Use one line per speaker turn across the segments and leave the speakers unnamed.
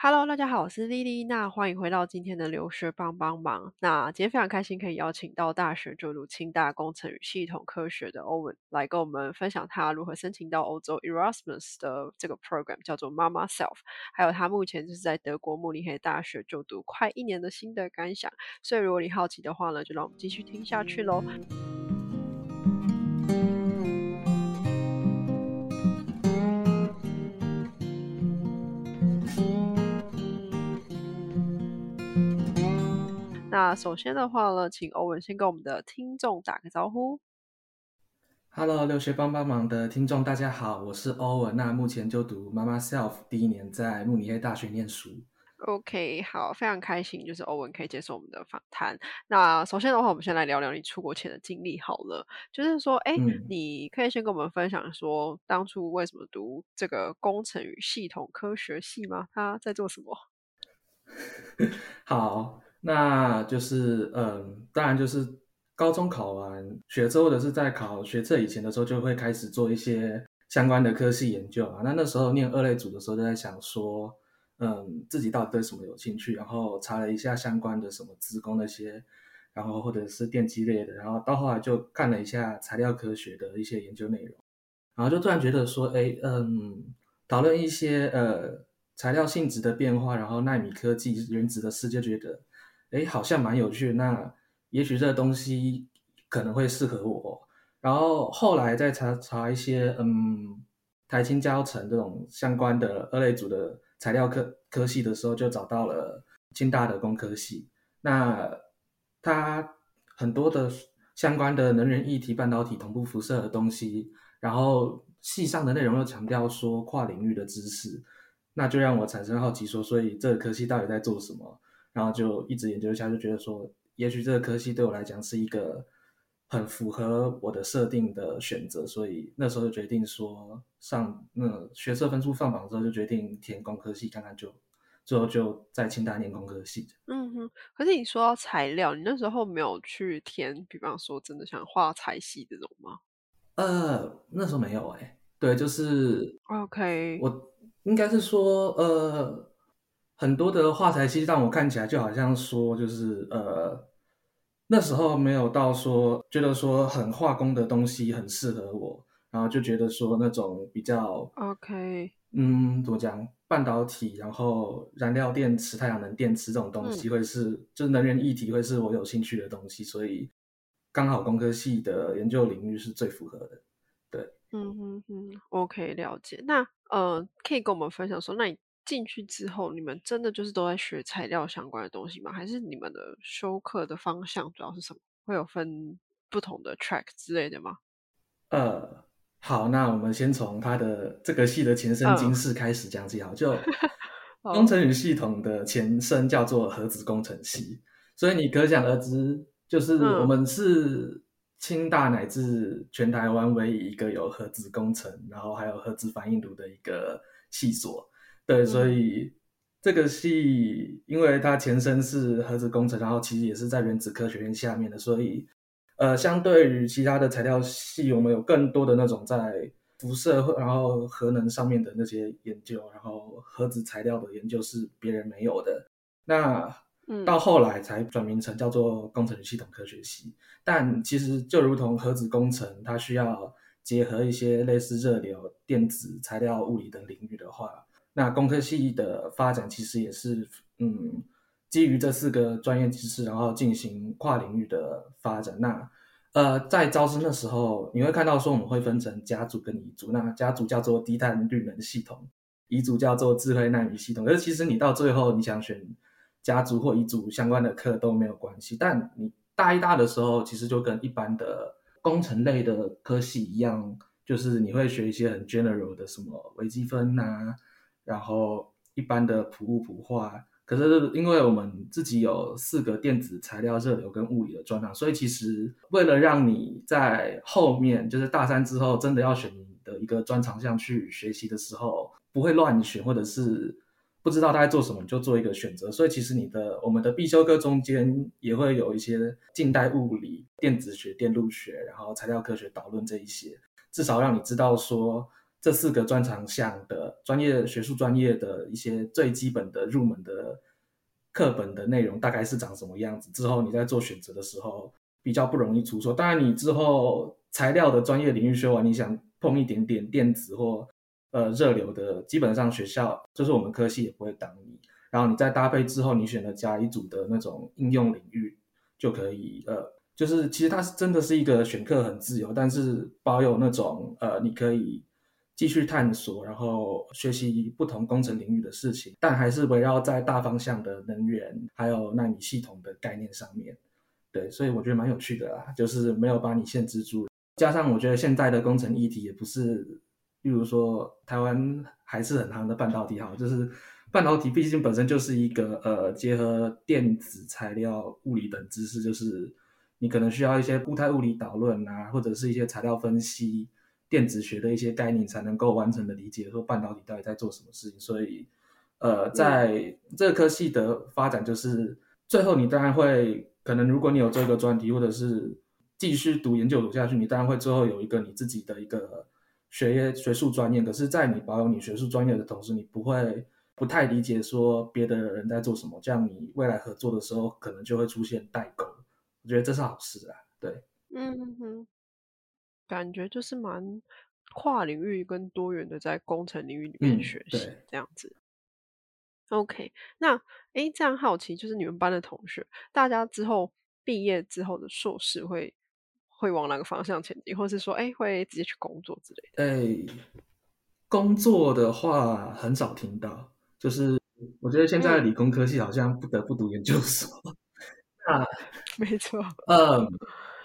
Hello，大家好，我是丽丽。那欢迎回到今天的留学帮帮忙。那今天非常开心可以邀请到大学就读清大工程与系统科学的欧文来跟我们分享他如何申请到欧洲 Erasmus 的这个 program，叫做 Mama Self，还有他目前就是在德国慕尼黑大学就读快一年的心得感想。所以如果你好奇的话呢，就让我们继续听下去喽。那首先的话呢，请欧文先跟我们的听众打个招呼。
Hello，留学帮帮忙的听众，大家好，我是欧文。那目前就读妈妈 self 第一年，在慕尼黑大学念书。
OK，好，非常开心，就是欧文可以接受我们的访谈。那首先的话，我们先来聊聊你出国前的经历好了。就是说，哎，你可以先跟我们分享说，当初为什么读这个工程与系统科学系吗？他在做什么？
好。那就是，嗯，当然就是高中考完学测或者是在考学测以前的时候，就会开始做一些相关的科系研究啊。那那时候念二类组的时候，就在想说，嗯，自己到底对什么有兴趣，然后查了一下相关的什么资工那些，然后或者是电机类的，然后到后来就看了一下材料科学的一些研究内容，然后就突然觉得说，哎，嗯，讨论一些呃材料性质的变化，然后纳米科技、原子的世界，觉得。哎，好像蛮有趣。那也许这东西可能会适合我。然后后来再查查一些，嗯，台青教程这种相关的二类组的材料科科系的时候，就找到了清大的工科系。那它很多的相关的能源议题、半导体、同步辐射的东西，然后系上的内容又强调说跨领域的知识，那就让我产生好奇，说所以这个科系到底在做什么？然后就一直研究一下，就觉得说，也许这个科系对我来讲是一个很符合我的设定的选择，所以那时候就决定说，上那学测分数放榜之后，就决定填工科系看看，就最后就在清大念工科系。
嗯哼，可是你说到材料，你那时候没有去填，比方说真的想画材系这种吗？
呃，那时候没有哎，对，就是
OK，
我应该是说呃。很多的画材系让我看起来就好像说，就是呃，那时候没有到说觉得说很化工的东西很适合我，然后就觉得说那种比较
OK，
嗯，怎么讲，半导体，然后燃料电池、太阳能电池这种东西会是，就是能源议题会是我有兴趣的东西，所以刚好工科系的研究领域是最符合的。对，
嗯嗯嗯，OK，了解。那呃，可以跟我们分享说，那你。进去之后，你们真的就是都在学材料相关的东西吗？还是你们的修课的方向主要是什么？会有分不同的 track 之类的吗？
呃，好，那我们先从它的这个系的前身金氏开始讲起。好，就 工程与系统的前身叫做核子工程系，所以你可想而知，就是我们是清大乃至全台湾唯一一个有核子工程，然后还有核子反应炉的一个系所。对，所以这个系，因为它前身是核子工程，然后其实也是在原子科学院下面的，所以，呃，相对于其他的材料系，我们有更多的那种在辐射然后核能上面的那些研究，然后核子材料的研究是别人没有的。那到后来才转名成叫做工程与系统科学系，但其实就如同核子工程，它需要结合一些类似热流、电子、材料、物理等领域的话。那工科系的发展其实也是，嗯，基于这四个专业知识，然后进行跨领域的发展。那，呃，在招生的时候，你会看到说我们会分成家族跟乙组。那家族叫做低碳绿能系统，乙组叫做智慧纳米系统。而其实你到最后你想选家族或乙组相关的课都没有关系。但你大一大的时候，其实就跟一般的工程类的科系一样，就是你会学一些很 general 的什么微积分呐。然后一般的普物普化，可是因为我们自己有四个电子材料、热流跟物理的专长，所以其实为了让你在后面就是大三之后真的要选你的一个专长项去学习的时候，不会乱选，或者是不知道大概做什么你就做一个选择。所以其实你的我们的必修课中间也会有一些近代物理、电子学、电路学，然后材料科学导论这一些，至少让你知道说。这四个专长项的专业学术专业的一些最基本的入门的课本的内容大概是长什么样子，之后你在做选择的时候比较不容易出错。当然，你之后材料的专业领域学完，你想碰一点点电子或呃热流的，基本上学校就是我们科系也不会挡你。然后你再搭配之后，你选了甲乙组的那种应用领域，就可以呃，就是其实它是真的是一个选课很自由，但是保有那种呃，你可以。继续探索，然后学习不同工程领域的事情，但还是围绕在大方向的能源还有纳米系统的概念上面。对，所以我觉得蛮有趣的啦，就是没有把你限制住。加上我觉得现在的工程议题也不是，例如说台湾还是很行的半导体哈，就是半导体毕竟本身就是一个呃结合电子材料、物理等知识，就是你可能需要一些固态物理导论啊，或者是一些材料分析。电子学的一些概念才能够完整的理解说半导体到底在做什么事情，所以，呃，在这科系的发展，就是最后你当然会可能，如果你有做一个专题，或者是继续读研究读下去，你当然会最后有一个你自己的一个学业学术专业。可是，在你保有你学术专业的同时，你不会不太理解说别的人在做什么，这样你未来合作的时候可能就会出现代沟。我觉得这是好事啊，对，
嗯哼。感觉就是蛮跨领域跟多元的，在工程领域里面学习这样子。OK，那哎，这样好奇就是你们班的同学，大家之后毕业之后的硕士会会往哪个方向前进，或是说哎会直接去工作之类
的？哎，工作的话很少听到，就是我觉得现在理工科系好像不得不读研究所。
那，没错，
嗯。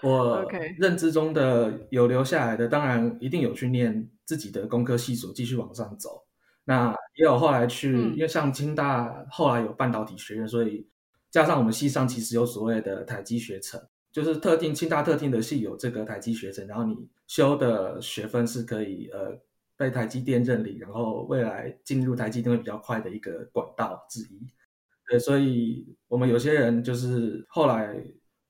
我认知中的有留下来的，当然一定有去念自己的工科系所，继续往上走。那也有后来去，因为像清大后来有半导体学院，所以加上我们系上其实有所谓的台积学程，就是特定清大特定的系有这个台积学程，然后你修的学分是可以呃被台积电认领，然后未来进入台积电会比较快的一个管道之一。对，所以我们有些人就是后来。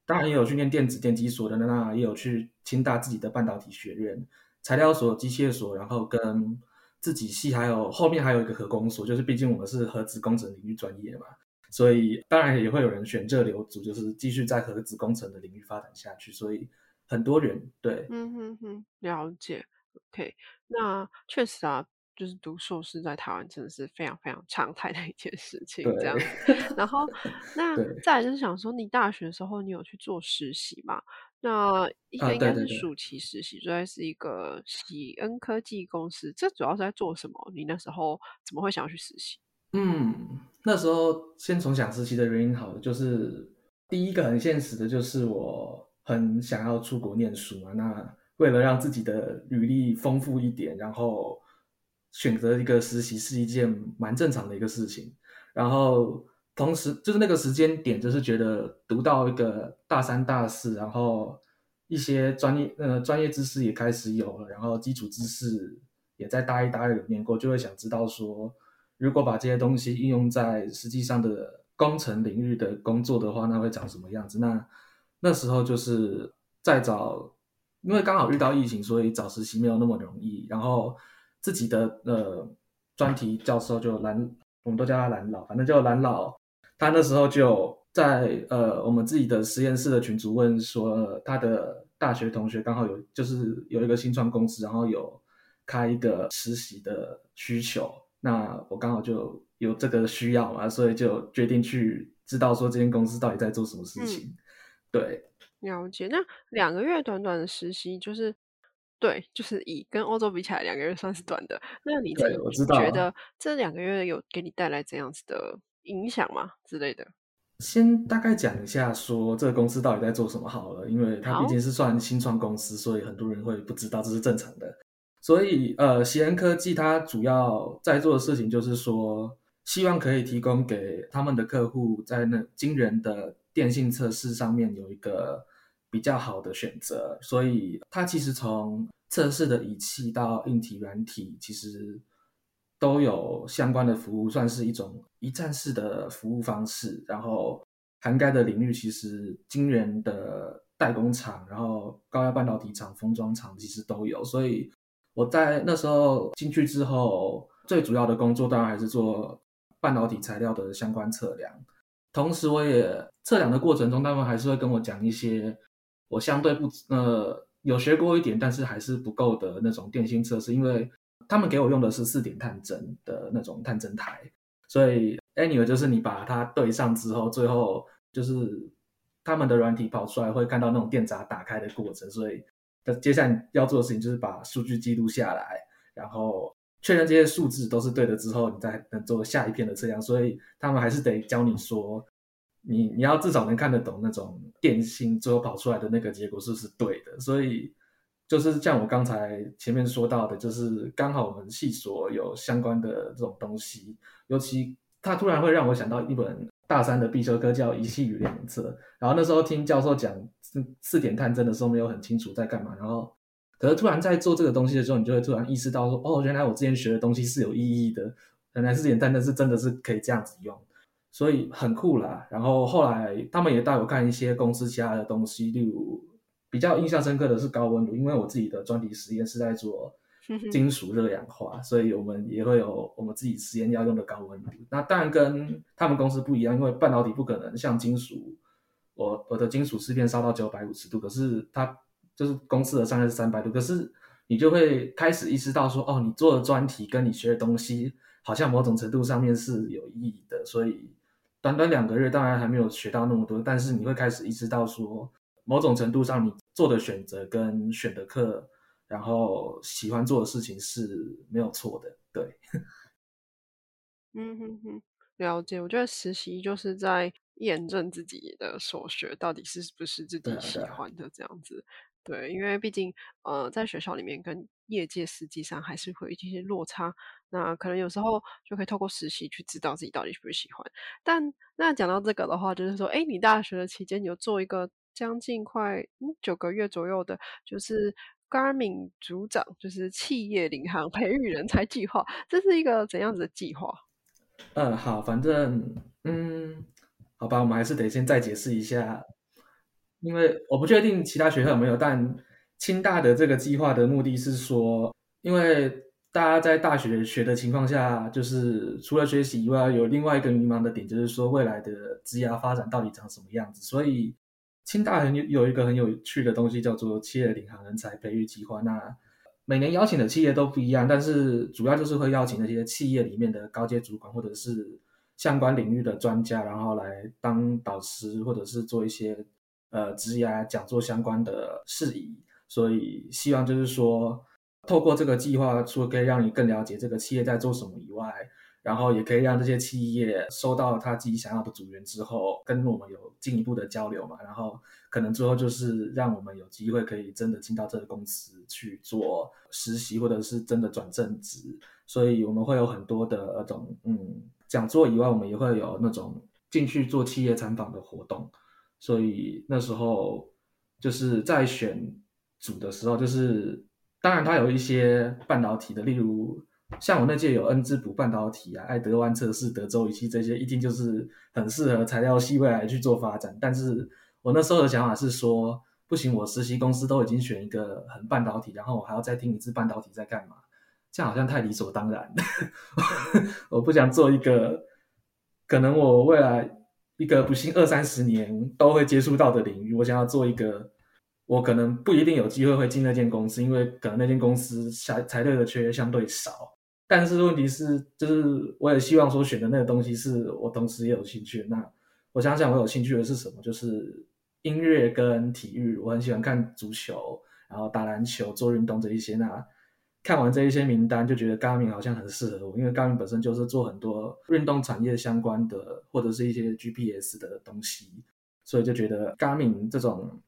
当然也有去念电子电机所的，那也有去清大自己的半导体学院、材料所、机械所，然后跟自己系还有后面还有一个核工所，就是毕竟我们是核子工程领域专业嘛，所以当然也会有人选热流组，就是继续在核子工程的领域发展下去，所以很多人对，
嗯哼哼，了解，OK，那确实啊。就是读硕士在台湾真的是非常非常常态的一件事情，这样。然后，那再就是想说，你大学的时候你有去做实习吗？那应该应该是暑期实习，主要是一个喜恩科技公司。这主要是在做什么？你那时候怎么会想要去实习？
嗯，那时候先从想实习的原因好了，就是第一个很现实的就是我很想要出国念书嘛。那为了让自己的履历丰富一点，然后。选择一个实习是一件蛮正常的一个事情，然后同时就是那个时间点，就是觉得读到一个大三、大四，然后一些专业呃专业知识也开始有了，然后基础知识也在大一、大二有念过，就会想知道说，如果把这些东西应用在实际上的工程领域的工作的话，那会长什么样子？那那时候就是在找，因为刚好遇到疫情，所以找实习没有那么容易，然后。自己的呃专题教授就蓝，我们都叫他蓝老，反正就蓝老。他那时候就在呃我们自己的实验室的群组问说，他的大学同学刚好有就是有一个新创公司，然后有开一个实习的需求，那我刚好就有这个需要嘛，所以就决定去知道说这间公司到底在做什么事情。对，
了解。那两个月短短的实习就是。对，就是以跟欧洲比起来，两个月算是短的。那你自己觉得这两个月有给你带来怎样子的影响吗？之类的？
先大概讲一下，说这个公司到底在做什么好了，因为它毕竟是算新创公司，所以很多人会不知道，这是正常的。所以，呃，喜恩科技它主要在做的事情就是说，希望可以提供给他们的客户，在那惊人的电信测试上面有一个。比较好的选择，所以它其实从测试的仪器到硬体、软体，其实都有相关的服务，算是一种一站式的服务方式。然后涵盖的领域其实惊人的代工厂，然后高压半导体厂、封装厂其实都有。所以我在那时候进去之后，最主要的工作当然还是做半导体材料的相关测量。同时，我也测量的过程中，他们还是会跟我讲一些我相对不呃有学过一点，但是还是不够的那种电芯测试，因为他们给我用的是四点探针的那种探针台，所以 anyway 就是你把它对上之后，最后就是他们的软体跑出来会看到那种电闸打开的过程，所以接下来要做的事情就是把数据记录下来，然后。确认这些数字都是对的之后，你再能做下一片的测量。所以他们还是得教你说，你你要至少能看得懂那种电芯最后跑出来的那个结果是不是对的。所以就是像我刚才前面说到的，就是刚好我们系所有相关的这种东西，尤其它突然会让我想到一本大三的必修课叫仪器与量测。然后那时候听教授讲四四点探针的时候，没有很清楚在干嘛，然后。可是突然在做这个东西的时候，你就会突然意识到说，哦，原来我之前学的东西是有意义的，原来是简单的是真的是可以这样子用，所以很酷啦。然后后来他们也带我看一些公司其他的东西，例如比较印象深刻的是高温炉，因为我自己的专题实验是在做 金属热氧化，所以我们也会有我们自己实验要用的高温炉。那当然跟他们公司不一样，因为半导体不可能像金属，我我的金属试片烧到九百五十度，可是它。就是公司的上限是三百度，可是你就会开始意识到说，哦，你做的专题跟你学的东西好像某种程度上面是有意义的，所以短短两个月当然还没有学到那么多，但是你会开始意识到说，某种程度上你做的选择跟选的课，然后喜欢做的事情是没有错的，对。
嗯哼哼，了解。我觉得实习就是在验证自己的所学到底是不是自己喜欢的这样子。对，因为毕竟，呃，在学校里面跟业界实际上还是会有一些落差。那可能有时候就可以透过实习去知道自己到底喜不喜欢。但那讲到这个的话，就是说，哎，你大学的期间有做一个将近快九个月左右的，就是 Garmin 组长，就是企业领航培育人才计划，这是一个怎样子的计划？
嗯，好，反正嗯，好吧，我们还是得先再解释一下。因为我不确定其他学校有没有，但清大的这个计划的目的是说，因为大家在大学学的情况下，就是除了学习以外，有另外一个迷茫的点，就是说未来的职业发展到底长什么样子。所以清大很有有一个很有趣的东西，叫做企业领航人才培育计划。那每年邀请的企业都不一样，但是主要就是会邀请那些企业里面的高阶主管或者是相关领域的专家，然后来当导师，或者是做一些。呃，职涯讲座相关的事宜，所以希望就是说，透过这个计划，除了可以让你更了解这个企业在做什么以外，然后也可以让这些企业收到他自己想要的组员之后，跟我们有进一步的交流嘛，然后可能最后就是让我们有机会可以真的进到这个公司去做实习，或者是真的转正职。所以我们会有很多的那种嗯讲座以外，我们也会有那种进去做企业参访的活动。所以那时候就是在选组的时候，就是当然它有一些半导体的，例如像我那届有恩智浦半导体啊、爱德湾测试、德州仪器这些，一定就是很适合材料系未来去做发展。但是我那时候的想法是说，不行，我实习公司都已经选一个很半导体，然后我还要再听一次半导体在干嘛，这样好像太理所当然。我不想做一个可能我未来。一个不幸二三十年都会接触到的领域，我想要做一个，我可能不一定有机会会进那间公司，因为可能那间公司材材料的缺相对少。但是问题是，就是我也希望说选的那个东西是我同时也有兴趣。那我想想，我有兴趣的是什么？就是音乐跟体育，我很喜欢看足球，然后打篮球、做运动这一些。那看完这一些名单，就觉得 Garmin 好像很适合我，因为 Garmin 本身就是做很多运动产业相关的，或者是一些 GPS 的东西，所以就觉得 Garmin 这种，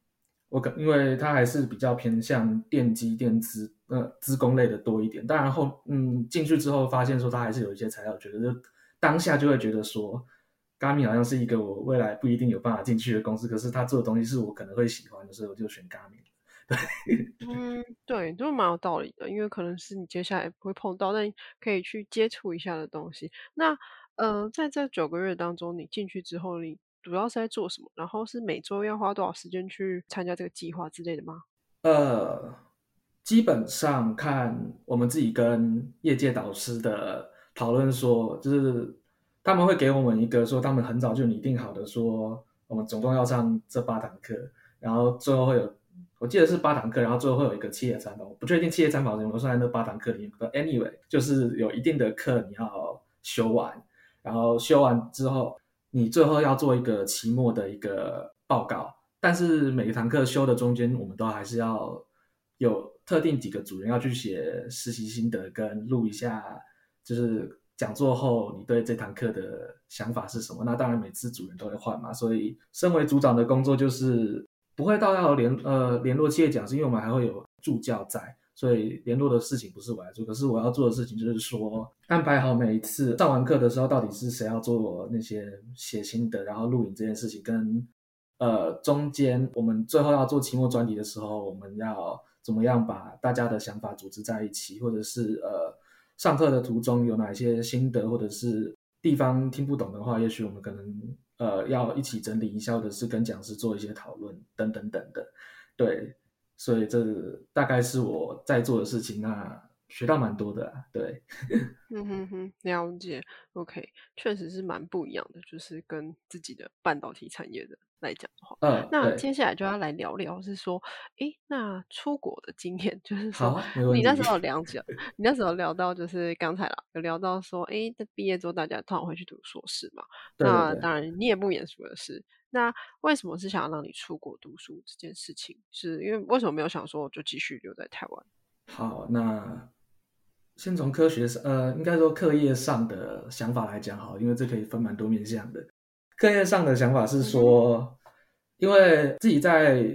我可因为它还是比较偏向电机电子呃资工类的多一点。当然后嗯进去之后发现说它还是有一些材料，觉得就当下就会觉得说 Garmin 好像是一个我未来不一定有办法进去的公司，可是它做的东西是我可能会喜欢的，所以我就选 Garmin。
嗯，对，都蛮有道理的，因为可能是你接下来不会碰到，但可以去接触一下的东西。那呃，在这九个月当中，你进去之后，你主要是在做什么？然后是每周要花多少时间去参加这个计划之类的吗？
呃，基本上看我们自己跟业界导师的讨论说，就是他们会给我们一个说，他们很早就拟定好的说，我们总共要上这八堂课，然后最后会有，我记得是八堂课，然后最后会有一个企业参访，我不确定企业参访有没有算在那八堂课里面。Anyway，就是有一定的课你要修完，然后修完之后，你最后要做一个期末的一个报告。但是每一堂课修的中间，我们都还是要有特定几个主任要去写实习心得，跟录一下，就是讲座后你对这堂课的想法是什么。那当然每次主任都会换嘛，所以身为组长的工作就是不会到要联呃联络企业讲师，因为我们还会有助教在，所以联络的事情不是我来做。可是我要做的事情就是说安排好每一次上完课的时候，到底是谁要做那些写心得，然后录影这件事情跟。呃，中间我们最后要做期末专题的时候，我们要怎么样把大家的想法组织在一起，或者是呃，上课的途中有哪些心得，或者是地方听不懂的话，也许我们可能呃要一起整理一下，或者是跟讲师做一些讨论等等等等。对，所以这大概是我在做的事情。那。学到蛮多的，对，
嗯哼哼，了解，OK，确实是蛮不一样的，就是跟自己的半导体产业的来讲的话，
嗯，
那接下来就要来聊聊，是说，诶，那出国的经验，就是说，
你
那时候了解，你那时候聊到，就是刚才啦，有聊到说，诶，在毕业之后，大家通常会去读硕士嘛，那当然你也不免俗的是，那为什么是想要让你出国读书这件事情，是因为为什么没有想说就继续留在台湾？
好，那。先从科学上，呃，应该说课业上的想法来讲，好，因为这可以分蛮多面向的。课业上的想法是说，因为自己在，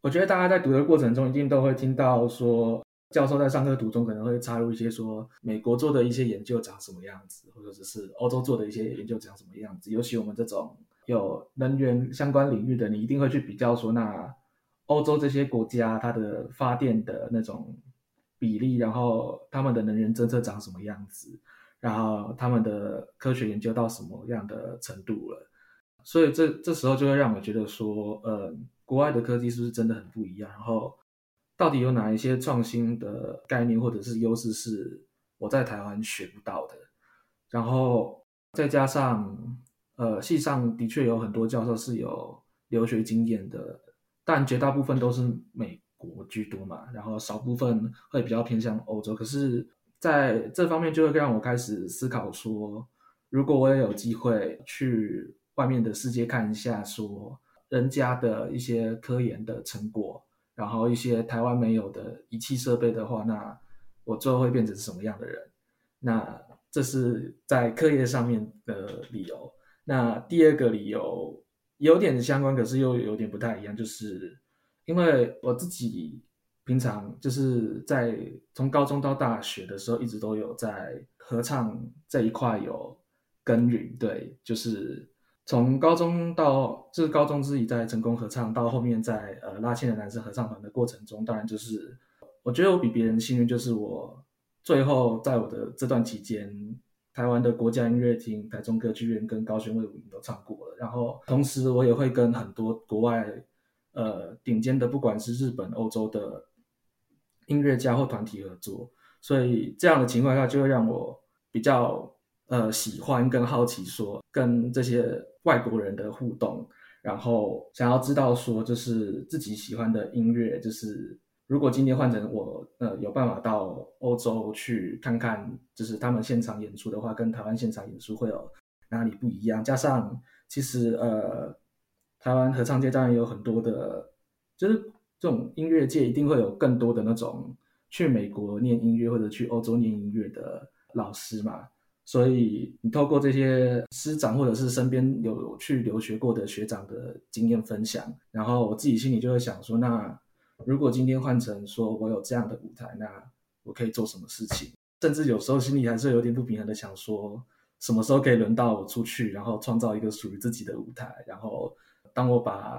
我觉得大家在读的过程中，一定都会听到说，教授在上课途中可能会插入一些说，美国做的一些研究长什么样子，或者是欧洲做的一些研究长什么样子。尤其我们这种有能源相关领域的，你一定会去比较说，那欧洲这些国家它的发电的那种。比例，然后他们的能源政策长什么样子，然后他们的科学研究到什么样的程度了，所以这这时候就会让我觉得说，呃，国外的科技是不是真的很不一样？然后到底有哪一些创新的概念或者是优势是我在台湾学不到的？然后再加上，呃，系上的确有很多教授是有留学经验的，但绝大部分都是美。国居多嘛，然后少部分会比较偏向欧洲，可是在这方面就会让我开始思考说，如果我也有机会去外面的世界看一下，说人家的一些科研的成果，然后一些台湾没有的仪器设备的话，那我最后会变成什么样的人？那这是在课业上面的理由。那第二个理由有点相关，可是又有点不太一样，就是。因为我自己平常就是在从高中到大学的时候，一直都有在合唱这一块有耕耘。对，就是从高中到就是高中自己在成功合唱，到后面在呃拉纤的男生合唱团的过程中，当然就是我觉得我比别人幸运，就是我最后在我的这段期间，台湾的国家音乐厅、台中歌剧院跟高雄卫武营都唱过了。然后同时我也会跟很多国外。呃，顶尖的，不管是日本、欧洲的音乐家或团体合作，所以这样的情况下，就会让我比较呃喜欢跟好奇，说跟这些外国人的互动，然后想要知道说，就是自己喜欢的音乐，就是如果今天换成我，呃，有办法到欧洲去看看，就是他们现场演出的话，跟台湾现场演出会有哪里不一样？加上其实呃。台湾合唱界当然有很多的，就是这种音乐界一定会有更多的那种去美国念音乐或者去欧洲念音乐的老师嘛，所以你透过这些师长或者是身边有去留学过的学长的经验分享，然后我自己心里就会想说，那如果今天换成说我有这样的舞台，那我可以做什么事情？甚至有时候心里还是有点不平衡的，想说什么时候可以轮到我出去，然后创造一个属于自己的舞台，然后。当我把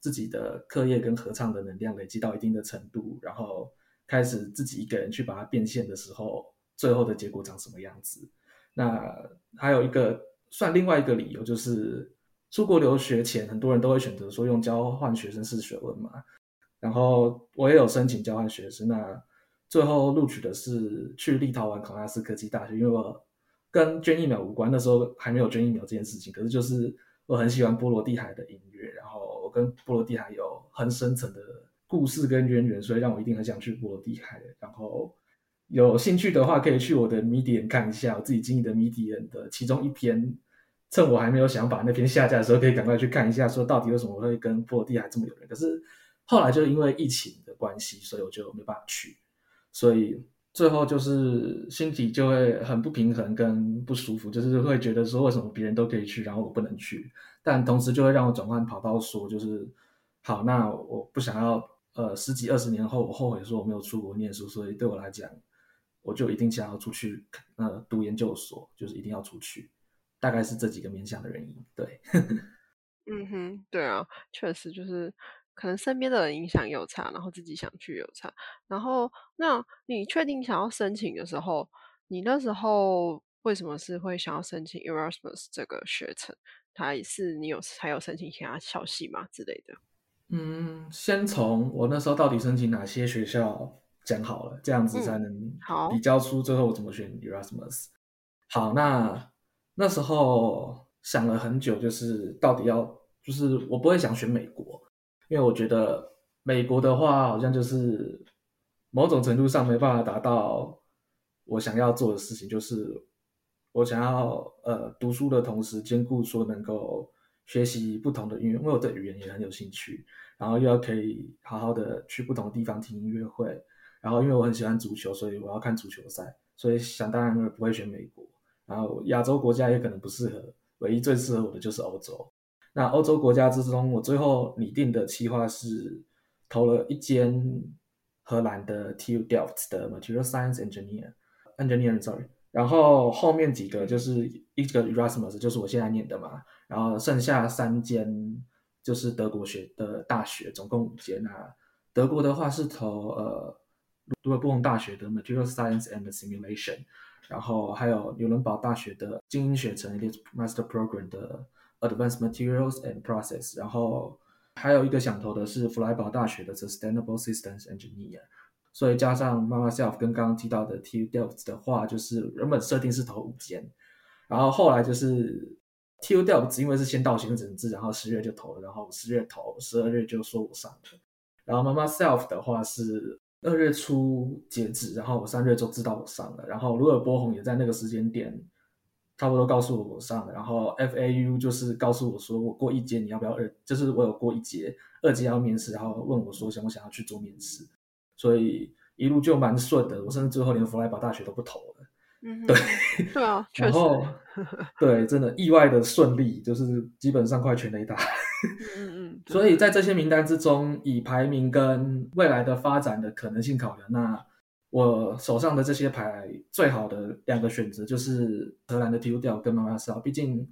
自己的课业跟合唱的能量累积到一定的程度，然后开始自己一个人去把它变现的时候，最后的结果长什么样子？那还有一个算另外一个理由，就是出国留学前，很多人都会选择说用交换学生式学问嘛。然后我也有申请交换学生，那最后录取的是去立陶宛考纳斯科技大学，因为我跟捐疫苗无关，那时候还没有捐疫苗这件事情。可是就是我很喜欢波罗的海的音乐，然后我跟波罗的海有很深层的故事跟渊源，所以让我一定很想去波罗的海。然后有兴趣的话，可以去我的 Medium 看一下我自己经营的 Medium 的其中一篇。趁我还没有想把那篇下架的时候，可以赶快去看一下，说到底为什么会跟波罗的海这么有缘。可是后来就因为疫情的关系，所以我就没办法去，所以最后就是心底就会很不平衡跟不舒服，就是会觉得说为什么别人都可以去，然后我不能去。但同时就会让我转换跑道，说就是好，那我不想要呃十几二十年后我后悔说我没有出国念书，所以对我来讲，我就一定想要出去呃读研究所，就是一定要出去。大概是这几个面向的原因，对，
嗯哼，对啊，确实就是可能身边的人影响有差，然后自己想去有差，然后那你确定想要申请的时候，你那时候为什么是会想要申请 Erasmus 这个学程？还是你有还有申请其他校系吗之类的？
嗯，先从我那时候到底申请哪些学校讲好了，这样子才能比较出最后我怎么选 Erasmus。好，那。那时候想了很久，就是到底要，就是我不会想选美国，因为我觉得美国的话好像就是某种程度上没办法达到我想要做的事情，就是我想要呃读书的同时兼顾说能够学习不同的语言，因为我对语言也很有兴趣，然后又要可以好好的去不同的地方听音乐会，然后因为我很喜欢足球，所以我要看足球赛，所以想当然不会选美国。然后亚洲国家也可能不适合，唯一最适合我的就是欧洲。那欧洲国家之中，我最后拟定的计划是投了一间荷兰的 TU Delft 的 Material Science Engineer Engineer sorry。然后后面几个就是一个 Erasmus，就是我现在念的嘛。然后剩下三间就是德国学的大学，总共五间啊。德国的话是投呃卢尔布隆大学的 Material Science and Simulation。然后还有纽伦堡大学的精英学程 Master Program 的 Advanced Materials and Process，然后还有一个想投的是弗莱堡大学的 Sustainable Systems Engineer，所以加上 Mama Self 跟刚刚提到的 TU Delft 的话，就是原本设定是投五间，然后后来就是 TU Delft 因为是先到行政制，然后十月就投了，然后十月投，十二月就说我上了，然后 Mama Self 的话是。二月初截止，然后我三月就知道我上了，然后卢尔波鸿也在那个时间点差不多告诉我我上了，然后 FAU 就是告诉我说我过一阶你要不要二，就是我有过一阶二阶要面试，然后问我说想不想要去做面试，所以一路就蛮顺的，我甚至最后连弗莱堡大学都不投了。
嗯，
对，
对啊，
然后 对，真的意外的顺利，就是基本上快全雷达。
嗯 嗯，
所以在这些名单之中，以排名跟未来的发展的可能性考量，那我手上的这些牌最好的两个选择就是荷兰的 TU 调跟马斯 l 毕竟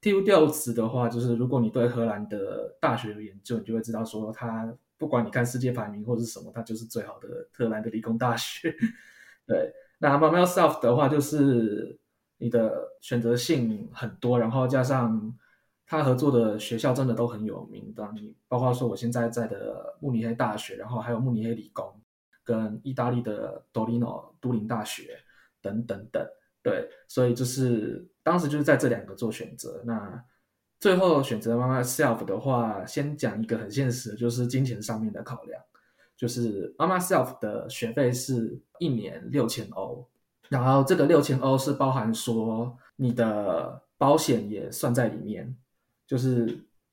TU 调词的话，就是如果你对荷兰的大学有研究，你就会知道说，它不管你看世界排名或是什么，它就是最好的荷兰的理工大学。对。那 m a m e l Self 的话，就是你的选择性很多，然后加上他合作的学校真的都很有名的，你包括说我现在在的慕尼黑大学，然后还有慕尼黑理工，跟意大利的多里诺都灵大学等等等，对，所以就是当时就是在这两个做选择。那最后选择 m a m e l Self 的话，先讲一个很现实，就是金钱上面的考量。就是妈妈 self 的学费是一年六千欧，然后这个六千欧是包含说你的保险也算在里面。就是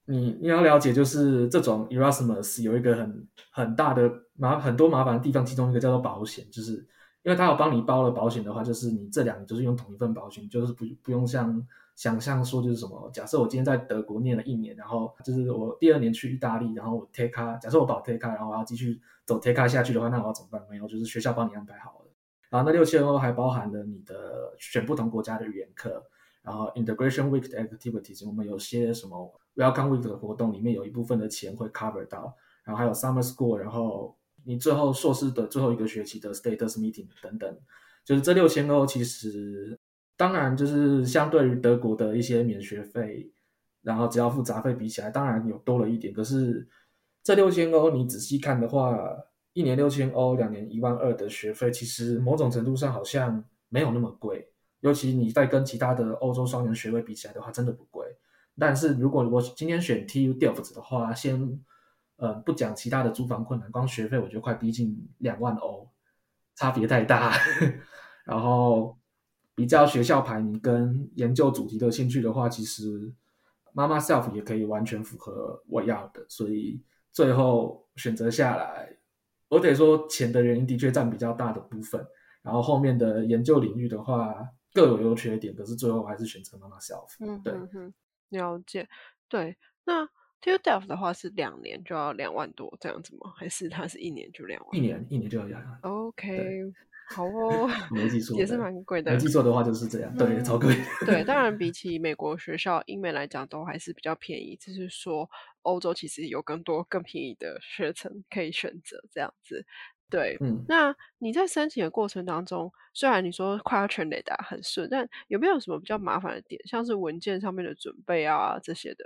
你你要了解，就是这种 Erasmus 有一个很很大的麻很多麻烦的地方，其中一个叫做保险，就是因为他有帮你包了保险的话，就是你这两就是用同一份保险，就是不不用像。想象说就是什么？假设我今天在德国念了一年，然后就是我第二年去意大利，然后我 take 卡。假设我保贴卡，然后我要继续走 take 卡下去的话，那我要怎么办？没有，就是学校帮你安排好了。然后那六千欧还包含了你的选不同国家的语言课，然后 Integration Week 的 activities，我们有些什么 Welcome Week 的活动，里面有一部分的钱会 cover 到。然后还有 Summer School，然后你最后硕士的最后一个学期的 Status Meeting 等等，就是这六千欧其实。当然，就是相对于德国的一些免学费，然后只要付杂费比起来，当然有多了一点。可是这六千欧，你仔细看的话，一年六千欧，两年一万二的学费，其实某种程度上好像没有那么贵。尤其你在跟其他的欧洲双年学位比起来的话，真的不贵。但是如果我今天选 TU Delft 的话，先呃不讲其他的租房困难，光学费我觉得快逼近两万欧，差别太大。然后比较学校排名跟研究主题的兴趣的话，其实妈妈 self 也可以完全符合我要的，所以最后选择下来，我得说钱的原因的确占比较大的部分。然后后面的研究领域的话各有优缺点，可是最后还是选择妈妈 self。
嗯，对，了解。对，那 TU Delft 的话是两年就要两万多这样子吗？还是它是一年就两万？
一年一年就要两万。
OK。好哦，
没记 错，
也是蛮贵的。
没记错的话就是这样，对，超贵。
对，当然比 起美国学校、英美来讲，都还是比较便宜。就是说，欧洲其实有更多更便宜的学程可以选择，这样子。对，嗯。那你在申请的过程当中，虽然你说快要全雷达很顺，但有没有什么比较麻烦的点，像是文件上面的准备啊这些的？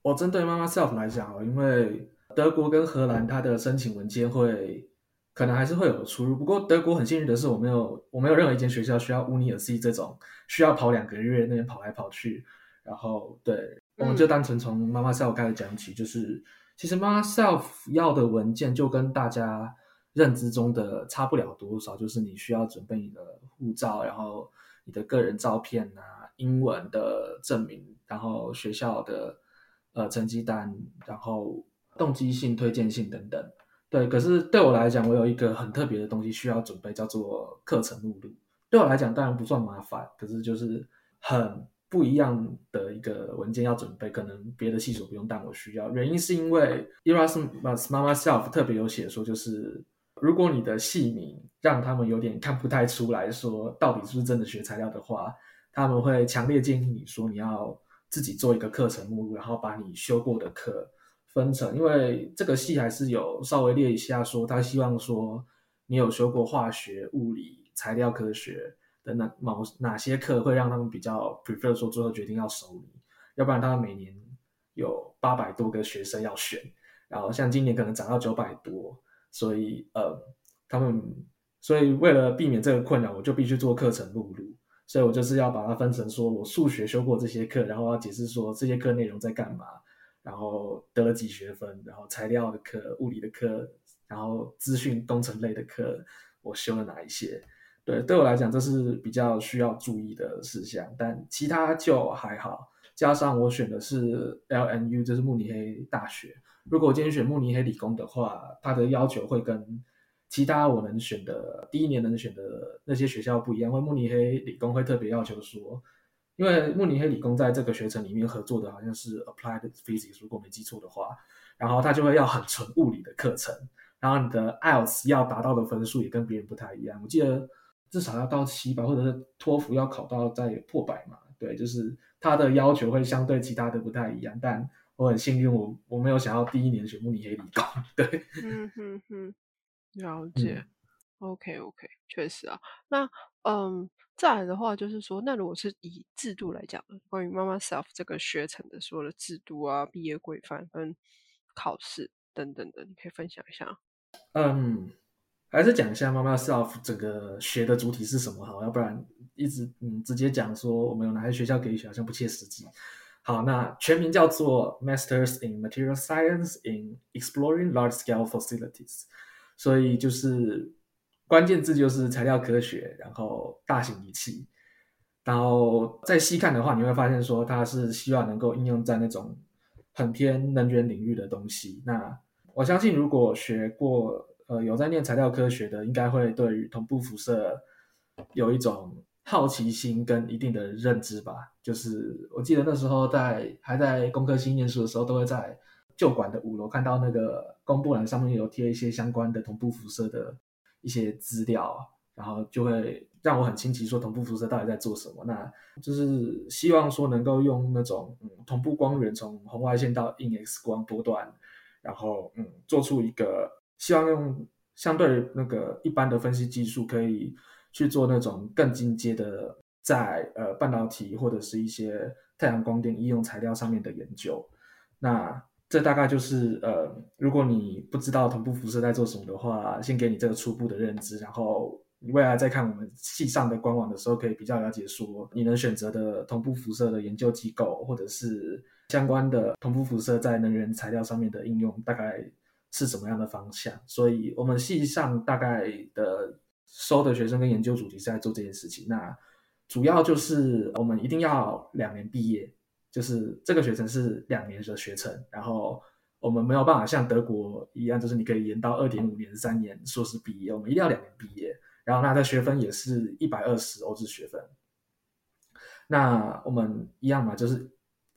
我针对妈妈 self 来讲哦，因为德国跟荷兰它的申请文件会。可能还是会有出入，不过德国很幸运的是，我没有我没有任何一间学校需要乌尼尔 C 这种需要跑两个月那边跑来跑去。然后，对，我们就单纯从妈妈 self 开始讲起，就是其实妈妈 self 要的文件就跟大家认知中的差不了多少，就是你需要准备你的护照，然后你的个人照片啊，英文的证明，然后学校的呃成绩单，然后动机性、推荐信等等。对，可是对我来讲，我有一个很特别的东西需要准备，叫做课程目录。对我来讲，当然不算麻烦，可是就是很不一样的一个文件要准备。可能别的系所不用，但我需要。原因是因为 Erasmus Mama Self 特别有写说，就是如果你的系名让他们有点看不太出来，说到底是不是真的学材料的话，他们会强烈建议你说你要自己做一个课程目录，然后把你修过的课。分成，因为这个系还是有稍微列一下，说他希望说你有修过化学、物理、材料科学的那某哪些课会让他们比较 prefer 说最后决定要收你，要不然他们每年有八百多个学生要选，然后像今年可能涨到九百多，所以呃他们所以为了避免这个困扰，我就必须做课程录入，所以我就是要把它分成说我数学修过这些课，然后要解释说这些课内容在干嘛。然后得了几学分，然后材料的课、物理的课，然后资讯工程类的课，我修了哪一些？对，对我来讲这是比较需要注意的事项，但其他就还好。加上我选的是 LNU，就是慕尼黑大学。如果我今天选慕尼黑理工的话，它的要求会跟其他我能选的第一年能选的那些学校不一样，因为慕尼黑理工会特别要求说。因为慕尼黑理工在这个学程里面合作的好像是 Applied Physics，如果没记错的话，然后他就会要很纯物理的课程，然后你的 IELTS 要达到的分数也跟别人不太一样，我记得至少要到七百，或者是托福要考到在破百嘛，对，就是他的要求会相对其他的不太一样，但我很幸运，我我没有想要第一年选慕尼黑理工，对，
嗯哼哼，了解，OK OK，确实啊，那嗯。再来的话，就是说，那如果是以制度来讲，关于妈妈 self 这个学程的所有的制度啊、毕业规范跟考试等等的，你可以分享一下。
嗯，还是讲一下妈妈 self 整个学的主体是什么好，要不然一直嗯直接讲说我们有哪些学校可以学，好像不切实际。好，那全名叫做 Masters in Material Science in Exploring Large Scale Facilities，所以就是。关键字就是材料科学，然后大型仪器，然后再细看的话，你会发现说它是希望能够应用在那种很偏能源领域的东西。那我相信，如果学过呃有在念材料科学的，应该会对于同步辐射有一种好奇心跟一定的认知吧。就是我记得那时候在还在工科系念书的时候，都会在旧馆的五楼看到那个公布栏上面有贴一些相关的同步辐射的。一些资料，然后就会让我很清奇，说同步辐射到底在做什么？那就是希望说能够用那种嗯同步光源从红外线到硬 X 光波段，然后嗯做出一个希望用相对那个一般的分析技术，可以去做那种更进阶的在呃半导体或者是一些太阳光电应用材料上面的研究。那这大概就是呃，如果你不知道同步辐射在做什么的话，先给你这个初步的认知，然后你未来再看我们系上的官网的时候，可以比较了解说你能选择的同步辐射的研究机构，或者是相关的同步辐射在能源材料上面的应用，大概是什么样的方向。所以，我们系上大概的收的学生跟研究主题是在做这件事情。那主要就是我们一定要两年毕业。就是这个学程是两年的学程，然后我们没有办法像德国一样，就是你可以延到二点五年、三年硕士毕业，我们一定要两年毕业。然后那的学分也是一百二十欧制学分。那我们一样嘛，就是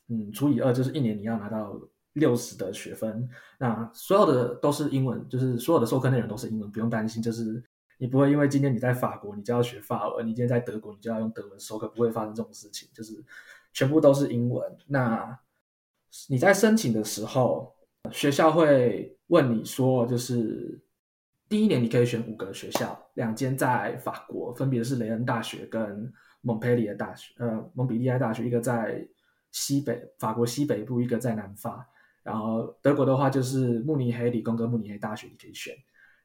嗯除以二，就是一年你要拿到六十的学分。那所有的都是英文，就是所有的授课内容都是英文，不用担心，就是你不会因为今天你在法国，你就要学法文；你今天在德国，你就要用德文授课，不会发生这种事情，就是。全部都是英文。那你在申请的时候，学校会问你说，就是第一年你可以选五个学校，两间在法国，分别是雷恩大学跟蒙佩利尔大学，呃，蒙彼利埃大学，一个在西北法国西北部，一个在南法。然后德国的话就是慕尼黑理工跟慕尼黑大学你可以选。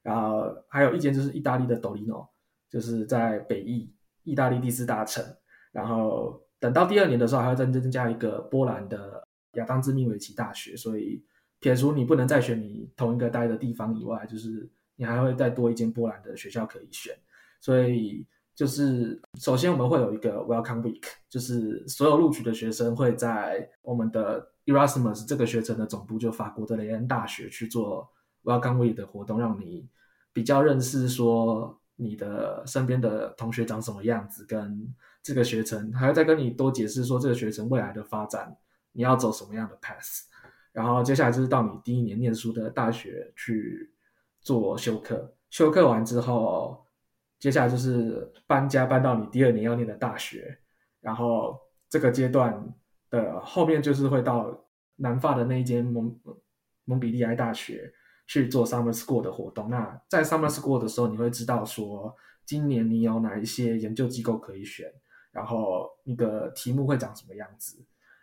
然后还有一间就是意大利的多利诺，就是在北意，意大利第四大城。然后等到第二年的时候，还要再增加一个波兰的亚当兹密维奇大学，所以撇除你不能再选你同一个待的地方以外，就是你还会再多一间波兰的学校可以选。所以就是首先我们会有一个 Welcome Week，就是所有录取的学生会在我们的 Erasmus 这个学程的总部，就法国的雷恩大学去做 Welcome Week 的活动，让你比较认识说你的身边的同学长什么样子，跟这个学程还要再跟你多解释说这个学程未来的发展，你要走什么样的 path，然后接下来就是到你第一年念书的大学去做修课，修课完之后，接下来就是搬家搬到你第二年要念的大学，然后这个阶段的后面就是会到南法的那一间蒙蒙比利埃大学去做 summer school 的活动。那在 summer school 的时候，你会知道说今年你有哪一些研究机构可以选。然后那个题目会长什么样子？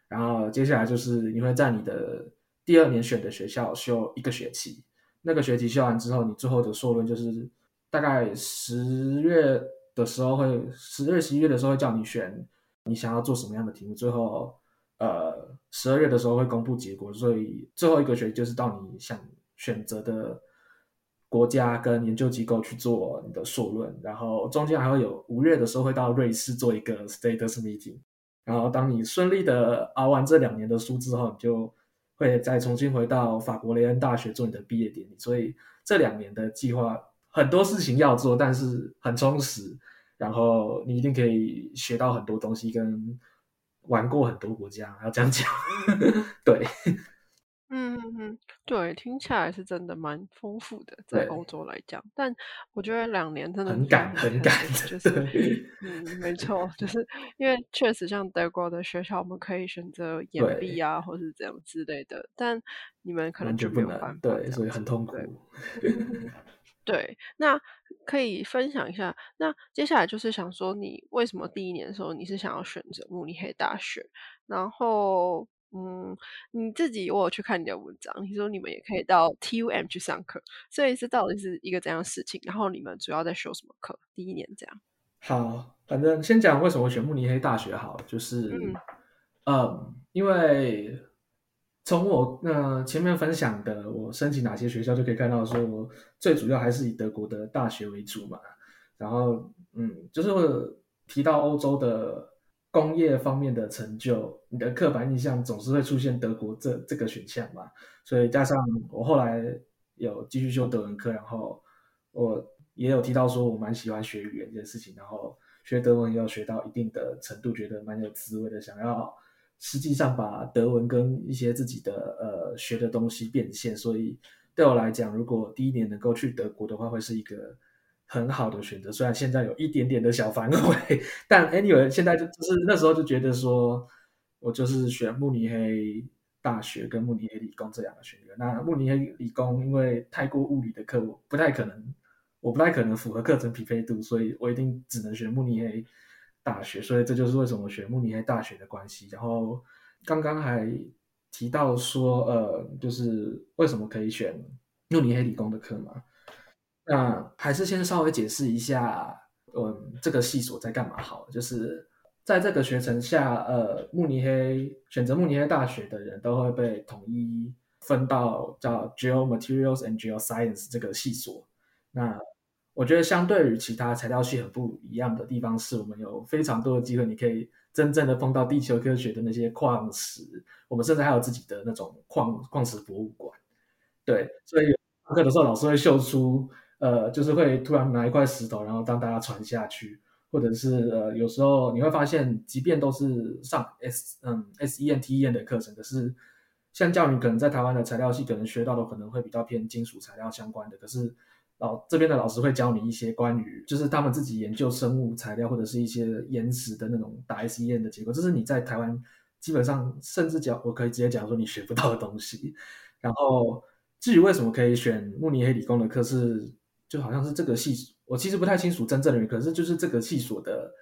然后接下来就是你会在你的第二年选的学校修一个学期，那个学期修完之后，你最后的硕论就是大概十月的时候会十月十一月的时候会叫你选你想要做什么样的题目，最后呃十二月的时候会公布结果，所以最后一个学期就是到你想选择的。国家跟研究机构去做你的硕论，然后中间还会有五月的时候会到瑞士做一个 status meeting，然后当你顺利的熬完这两年的书之后，你就会再重新回到法国雷恩大学做你的毕业典礼。所以这两年的计划很多事情要做，但是很充实，然后你一定可以学到很多东西，跟玩过很多国家，要这样讲，对。
嗯嗯嗯，对，听起来是真的蛮丰富的，在欧洲来讲。但我觉得两年真的
很赶，很赶，
就是嗯，没错，就是因为确实像德国的学校，我们可以选择延毕啊，或是怎样之类的。但你们可能就没有办法，
对，所以很痛苦。
对，那可以分享一下。那接下来就是想说，你为什么第一年的时候你是想要选择慕尼黑大学，然后？嗯，你自己我有去看你的文章，你说你们也可以到 TUM 去上课，所以是到底是一个怎样的事情？然后你们主要在修什么课？第一年这样。
好，反正先讲为什么选慕尼黑大学好，就是，嗯，因为从我那前面分享的，我申请哪些学校就可以看到，说我最主要还是以德国的大学为主嘛。然后，嗯，就是提到欧洲的。工业方面的成就，你的刻板印象总是会出现德国这这个选项嘛？所以加上我后来有继续修德文课，然后我也有提到说我蛮喜欢学语言这件事情，然后学德文要学到一定的程度，觉得蛮有滋味的，想要实际上把德文跟一些自己的呃学的东西变现。所以对我来讲，如果第一年能够去德国的话，会是一个。很好的选择，虽然现在有一点点的小反悔，但 anyway，现在就就是那时候就觉得说，我就是选慕尼黑大学跟慕尼黑理工这两个学院。那慕尼黑理工因为太过物理的课，我不太可能，我不太可能符合课程匹配度，所以我一定只能选慕尼黑大学。所以这就是为什么我选慕尼黑大学的关系。然后刚刚还提到说，呃，就是为什么可以选慕尼黑理工的课嘛？那还是先稍微解释一下，嗯，这个系所在干嘛好？就是在这个学程下，呃，慕尼黑选择慕尼黑大学的人都会被统一分到叫 Geomaterials and Geoscience 这个系所。那我觉得相对于其他材料系很不一样的地方，是我们有非常多的机会，你可以真正的碰到地球科学的那些矿石。我们甚至还有自己的那种矿矿石博物馆。对，所以上课的时候老师会秀出。呃，就是会突然拿一块石头，然后让大家传下去，或者是呃，有时候你会发现，即便都是上 S 嗯 S E N T E N 的课程，可是相较于可能在台湾的材料系，可能学到的可能会比较偏金属材料相关的，可是老这边的老师会教你一些关于就是他们自己研究生物材料或者是一些岩石的那种打 S E N 的结构，这是你在台湾基本上甚至讲我可以直接讲说你学不到的东西。然后至于为什么可以选慕尼黑理工的课是。就好像是这个系，我其实不太清楚真正的原因，可是就是这个系所的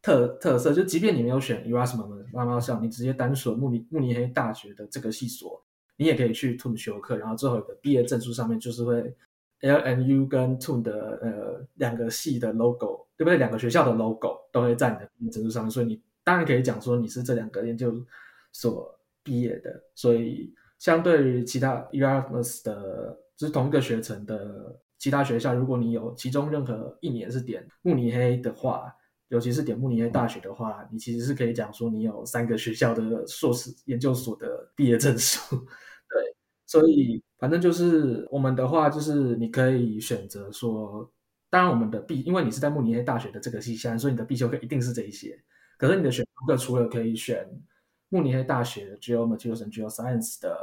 特特色，就即便你没有选 Erasmus 妈妈校，你直接单说慕尼慕尼黑大学的这个系所，你也可以去 t u n 修课，然后最后一个毕业证书上面就是会 LNU 跟 t u n 的呃两个系的 logo，对不对？两个学校的 logo 都会在你的毕业证书上面，所以你当然可以讲说你是这两个研究所毕业的，所以相对于其他 Erasmus 的，就是同一个学程的。其他学校，如果你有其中任何一年是点慕尼黑的话，尤其是点慕尼黑大学的话，你其实是可以讲说你有三个学校的硕士研究所的毕业证书。对，所以反正就是我们的话，就是你可以选择说，当然我们的必，因为你是在慕尼黑大学的这个系下，所以你的必修课一定是这一些。可是你的选修课除了可以选慕尼黑大学 Geomaterials and Geoscience 的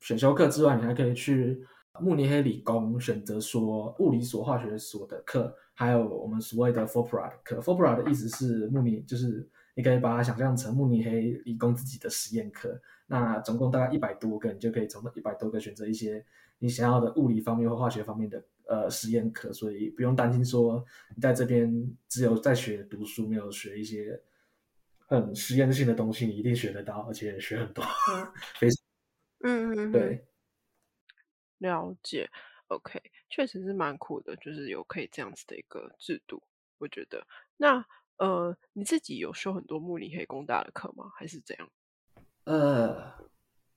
选修课之外，你还可以去。慕尼黑理工选择说物理所、化学所的课，还有我们所谓的 f o r p r a 的课。f o r p r a 的意思是慕尼，就是你可以把它想象成慕尼黑理工自己的实验课。那总共大概一百多个，你就可以从那一百多个选择一些你想要的物理方面或化学方面的呃实验课，所以不用担心说你在这边只有在学读书，没有学一些很实验性的东西，你一定学得到，而且学很多。非常，
嗯嗯
对。
了解，OK，确实是蛮酷的，就是有可以这样子的一个制度，我觉得。那呃，你自己有修很多慕尼黑工大的课吗？还是怎样？
呃，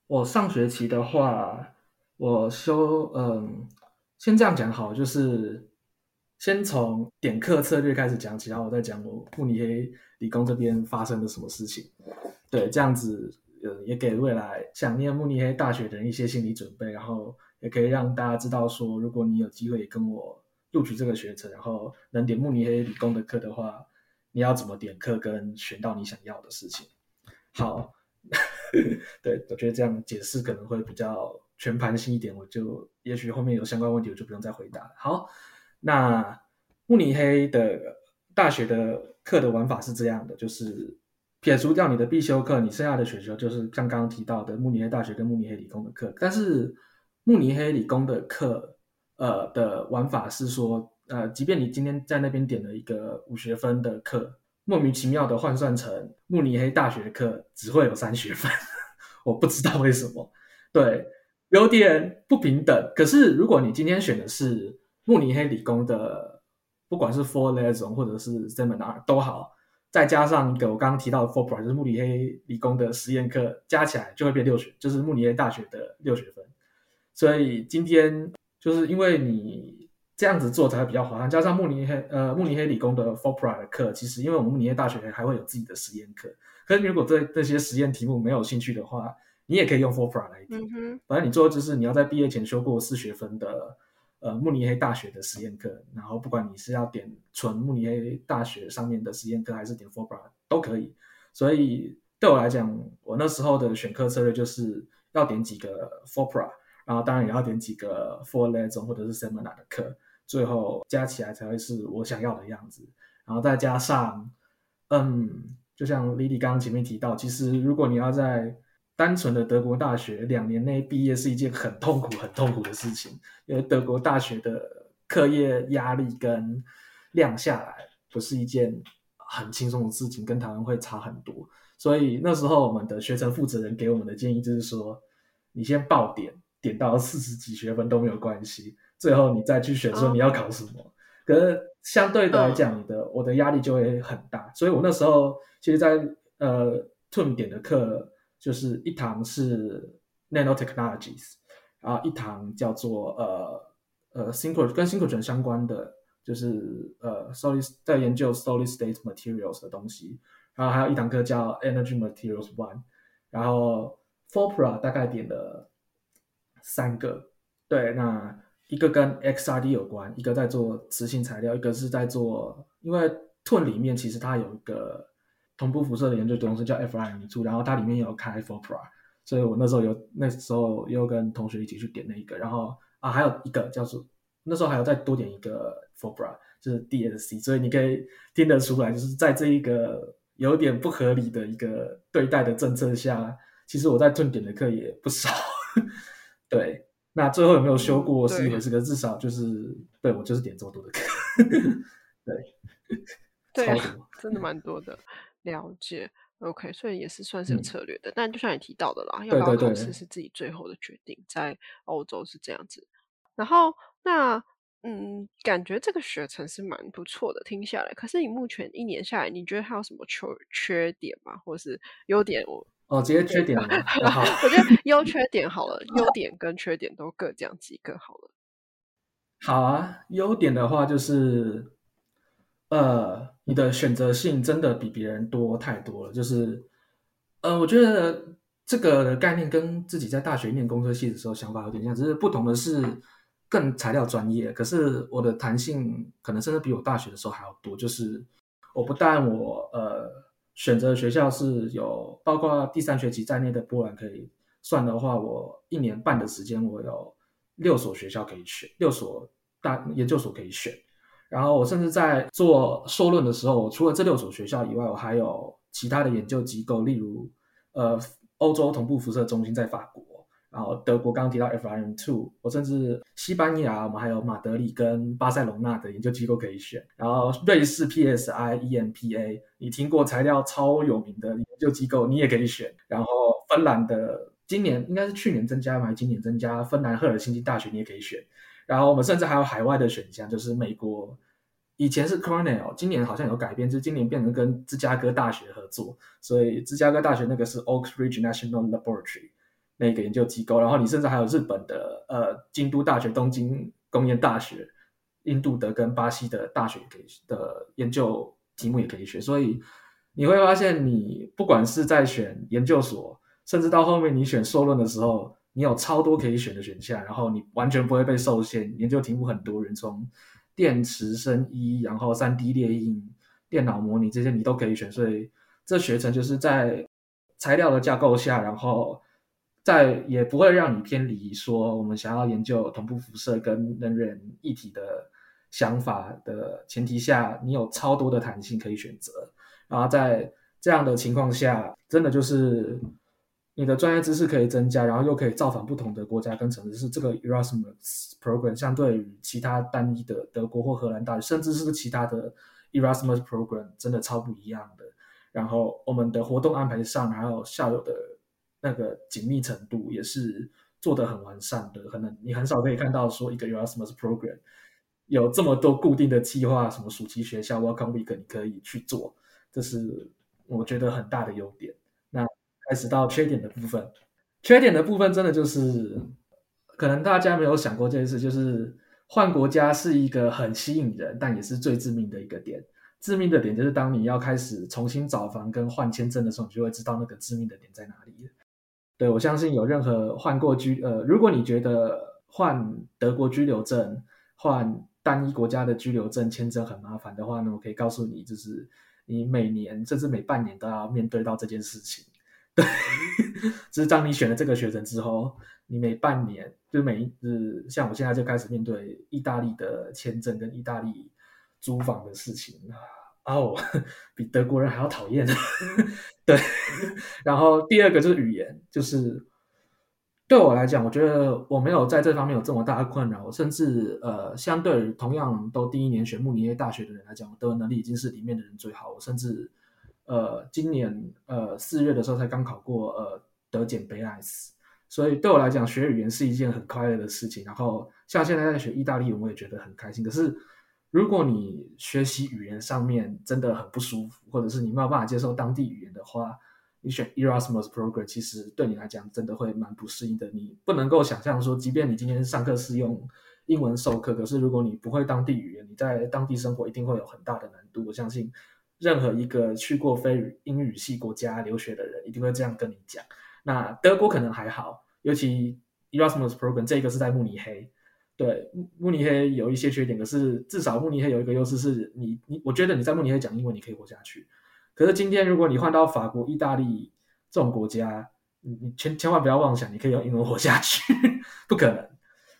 我上学期的话，我修，嗯，先这样讲好，就是先从点课策略开始讲起，然后我再讲我慕尼黑理工这边发生了什么事情。对，这样子，呃，也给未来想念慕尼黑大学的人一些心理准备，然后。也可以让大家知道说，如果你有机会跟我录取这个学程，然后能点慕尼黑理工的课的话，你要怎么点课跟选到你想要的事情。好，对我觉得这样解释可能会比较全盘性一点，我就也许后面有相关问题我就不用再回答了。好，那慕尼黑的大学的课的玩法是这样的，就是撇除掉你的必修课，你剩下的选修就是像刚刚提到的慕尼黑大学跟慕尼黑理工的课，但是。慕尼黑理工的课，呃的玩法是说，呃，即便你今天在那边点了一个五学分的课，莫名其妙的换算成慕尼黑大学的课只会有三学分，我不知道为什么，对，有点不平等。可是如果你今天选的是慕尼黑理工的，不管是 four lesson 或者是 seminar 都好，再加上一个我刚刚提到的 four part，就是慕尼黑理工的实验课，加起来就会变六学，就是慕尼黑大学的六学分。所以今天就是因为你这样子做才会比较划算，加上慕尼黑呃慕尼黑理工的 Forpra 的课，其实因为我们慕尼黑大学还会有自己的实验课，可是如果对这些实验题目没有兴趣的话，你也可以用 Forpra 来听。反正你做就是你要在毕业前修过四学分的呃慕尼黑大学的实验课，然后不管你是要点纯慕尼黑大学上面的实验课，还是点 Forpra 都可以。所以对我来讲，我那时候的选课策略就是要点几个 FOPRA。然后当然也要点几个 four lesson 或者是 seminar 的课，最后加起来才会是我想要的样子。然后再加上，嗯，就像 Lily 刚刚前面提到，其实如果你要在单纯的德国大学两年内毕业，是一件很痛苦、很痛苦的事情，因为德国大学的课业压力跟量下来，不是一件很轻松的事情，跟台湾会差很多。所以那时候我们的学程负责人给我们的建议就是说，你先报点，点到四十几学分都没有关系，最后你再去选说你要考什么。可是相对的来讲，你的我的压力就会很大。所以我那时候其实，在呃 t u m 点的课，就是一堂是 Nanotechnologies，然后一堂叫做呃呃 Synchro 跟 Synchrotron 相关的，就是呃 Solid 在研究 Solid State Materials 的东西。然后还有一堂课叫 Energy Materials One，然后 Forpra 大概点了三个，对，那一个跟 XRD 有关，一个在做磁性材料，一个是在做，因为顿里面其实它有一个同步辐射的研究公司叫 FRM 组然后它里面有开 Forpra，所以我那时候有那时候又跟同学一起去点那一个，然后啊还有一个叫做那时候还要再多点一个 Forpra，就是 DSC，所以你可以听得出来，就是在这一个。有点不合理的一个对待的政策下，其实我在重点的课也不少。对，那最后有没有修过是一回事，可至少就是对我就是点这么多的歌。对，
对，真的蛮多的。了解，OK，所以也是算是有策略的。但就像你提到的啦，要不要考试是自己最后的决定，在欧洲是这样子。然后那。嗯，感觉这个学程是蛮不错的，听下来。可是你目前一年下来，你觉得它有什么缺缺点吗？或者是优点？我
哦，直接缺点 了。好，
我觉得 优缺点好了，优点跟缺点都各讲几个好了。
好啊，优点的话就是，呃，你的选择性真的比别人多太多了。就是，呃，我觉得这个概念跟自己在大学念工科系的时候想法有点像，只是不同的是。更材料专业，可是我的弹性可能甚至比我大学的时候还要多。就是我不但我呃选择学校是有包括第三学期在内的波兰可以算的话，我一年半的时间我有六所学校可以选，六所大研究所可以选。然后我甚至在做硕论的时候，我除了这六所学校以外，我还有其他的研究机构，例如呃欧洲同步辐射中心在法国。然后德国刚刚提到 FRM Two，我甚至西班牙，我们还有马德里跟巴塞隆纳的研究机构可以选。然后瑞士 PSI EMPA，你听过材料超有名的研究机构，你也可以选。然后芬兰的今年应该是去年增加嘛，今年增加芬兰赫尔辛基大学你也可以选。然后我们甚至还有海外的选项，就是美国以前是 Cornell，今年好像有改变，就今年变成跟芝加哥大学合作，所以芝加哥大学那个是 Oak Ridge National Laboratory。那个研究机构，然后你甚至还有日本的呃京都大学、东京工业大学、印度的跟巴西的大学可以的研究题目也可以选，所以你会发现，你不管是在选研究所，甚至到后面你选硕论的时候，你有超多可以选的选项，然后你完全不会被受限。研究题目很多人从电池、生医，然后三 D 列印、电脑模拟这些你都可以选，所以这学程就是在材料的架构下，然后。在也不会让你偏离说我们想要研究同步辐射跟能源一体的想法的前提下，你有超多的弹性可以选择。然后在这样的情况下，真的就是你的专业知识可以增加，然后又可以造访不同的国家跟城市。这个 Erasmus Program 相对于其他单一的德国或荷兰大学，甚至是其他的 Erasmus Program，真的超不一样的。然后我们的活动安排上还有校友的。那个紧密程度也是做的很完善的，可能你很少可以看到说一个 Erasmus Program 有这么多固定的计划，什么暑期学校 Welcome Week 你可以去做，这是我觉得很大的优点。那开始到缺点的部分，缺点的部分真的就是可能大家没有想过这件事，就是换国家是一个很吸引人，但也是最致命的一个点。致命的点就是当你要开始重新找房跟换签证的时候，你就会知道那个致命的点在哪里。对，我相信有任何换过居呃，如果你觉得换德国居留证、换单一国家的居留证签证很麻烦的话呢，我可以告诉你，就是你每年甚至每半年都要面对到这件事情。对，只是当你选了这个学生之后，你每半年就每一日，像我现在就开始面对意大利的签证跟意大利租房的事情哦，比德国人还要讨厌。对，然后第二个就是语言，就是对我来讲，我觉得我没有在这方面有这么大的困扰。甚至呃，相对于同样都第一年选慕尼黑大学的人来讲，我德文能力已经是里面的人最好。我甚至呃，今年呃四月的时候才刚考过呃德检贝莱斯，所以对我来讲学语言是一件很快乐的事情。然后像现在在学意大利文，我也觉得很开心。可是如果你学习语言上面真的很不舒服，或者是你没有办法接受当地语言的话，你选 Erasmus Program 其实对你来讲真的会蛮不适应的。你不能够想象说，即便你今天上课是用英文授课，可是如果你不会当地语言，你在当地生活一定会有很大的难度。我相信。任何一个去过非英语系国家留学的人，一定会这样跟你讲。那德国可能还好，尤其 Erasmus Program 这个是在慕尼黑。对，慕尼黑有一些缺点，可是至少慕尼黑有一个优势是你你，我觉得你在慕尼黑讲英文，你可以活下去。可是今天如果你换到法国、意大利这种国家，你你千千万不要妄想你可以用英文活下去，不可能。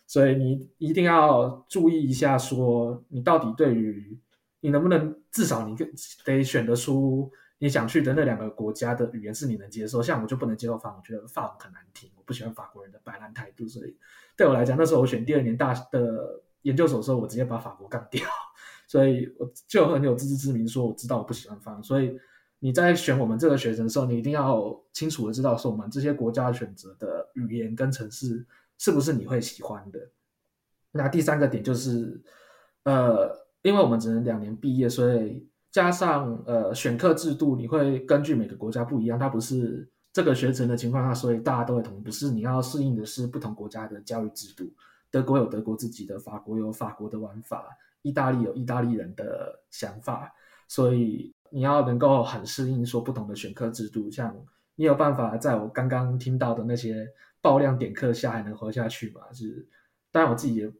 所以你一定要注意一下，说你到底对于。你能不能至少你得选得出你想去的那两个国家的语言是你能接受？像我就不能接受法，我觉得法文很难听，我不喜欢法国人的摆烂态度，所以对我来讲，那时候我选第二年大的研究所的时候，我直接把法国干掉，所以我就很有自知之明，说我知道我不喜欢法。所以你在选我们这个学生的时候，你一定要清楚的知道，说我们这些国家选择的语言跟城市是不是你会喜欢的。那第三个点就是，呃。因为我们只能两年毕业，所以加上呃选课制度，你会根据每个国家不一样，它不是这个学程的情况下，所以大家都会同，不是你要适应的是不同国家的教育制度。德国有德国自己的，法国有法国的玩法，意大利有意大利人的想法，所以你要能够很适应说不同的选课制度。像你有办法在我刚刚听到的那些爆量点课下还能活下去吗？是，当然我自己也。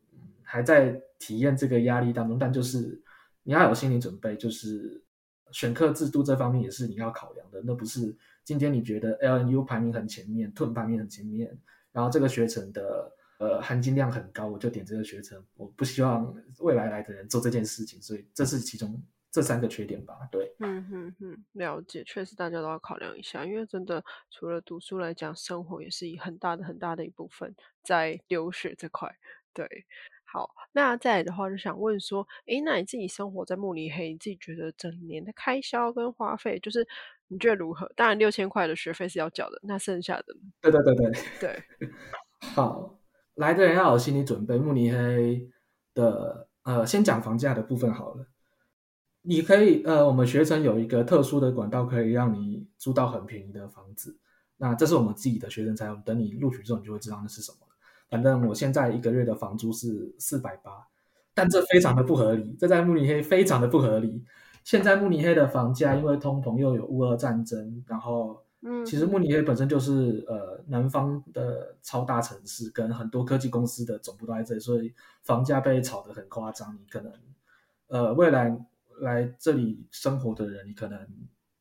还在体验这个压力当中，但就是你要有心理准备，就是选课制度这方面也是你要考量的。那不是今天你觉得 LNU 排名很前面，TUN 排名很前面，然后这个学程的呃含金量很高，我就点这个学程。我不希望未来来的人做这件事情，所以这是其中这三个缺点吧。对，
嗯哼哼，了解，确实大家都要考量一下，因为真的除了读书来讲，生活也是一很大的很大的一部分在流血这块。对。好，那再来的话，就想问说，诶，那你自己生活在慕尼黑，你自己觉得整年的开销跟花费，就是你觉得如何？当然，六千块的学费是要缴的，那剩下的，
对对对对
对。
好，来的人要有心理准备。慕尼黑的，呃，先讲房价的部分好了。你可以，呃，我们学生有一个特殊的管道，可以让你租到很便宜的房子。那这是我们自己的学生才有，等你录取之后，你就会知道那是什么。反正我现在一个月的房租是四百八，但这非常的不合理，这在慕尼黑非常的不合理。现在慕尼黑的房价因为通膨又有乌俄战争，然后，嗯，其实慕尼黑本身就是呃南方的超大城市，跟很多科技公司的总部都在这里，所以房价被炒得很夸张。你可能，呃，未来来这里生活的人，你可能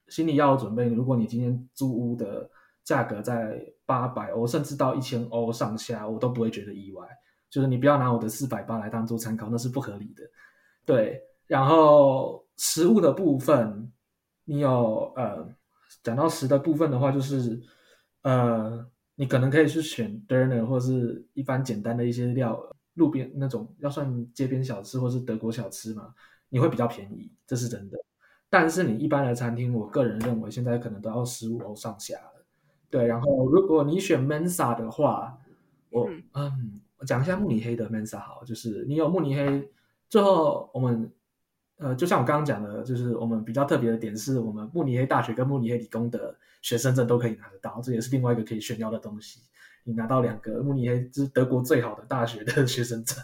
心里要有准备，如果你今天租屋的。价格在八百欧，甚至到一千欧上下，我都不会觉得意外。就是你不要拿我的四百八来当做参考，那是不合理的。对，然后食物的部分，你有呃，讲到食的部分的话，就是呃，你可能可以去选 dinner 或是一般简单的一些料，路边那种要算街边小吃或是德国小吃嘛，你会比较便宜，这是真的。但是你一般的餐厅，我个人认为现在可能都要十五欧上下。对，然后如果你选 Mensa 的话，我嗯，我讲一下慕尼黑的 Mensa 好，就是你有慕尼黑，最后我们呃，就像我刚刚讲的，就是我们比较特别的点是我们慕尼黑大学跟慕尼黑理工的学生证都可以拿得到，这也是另外一个可以炫耀的东西。你拿到两个慕尼黑就是德国最好的大学的 学生证，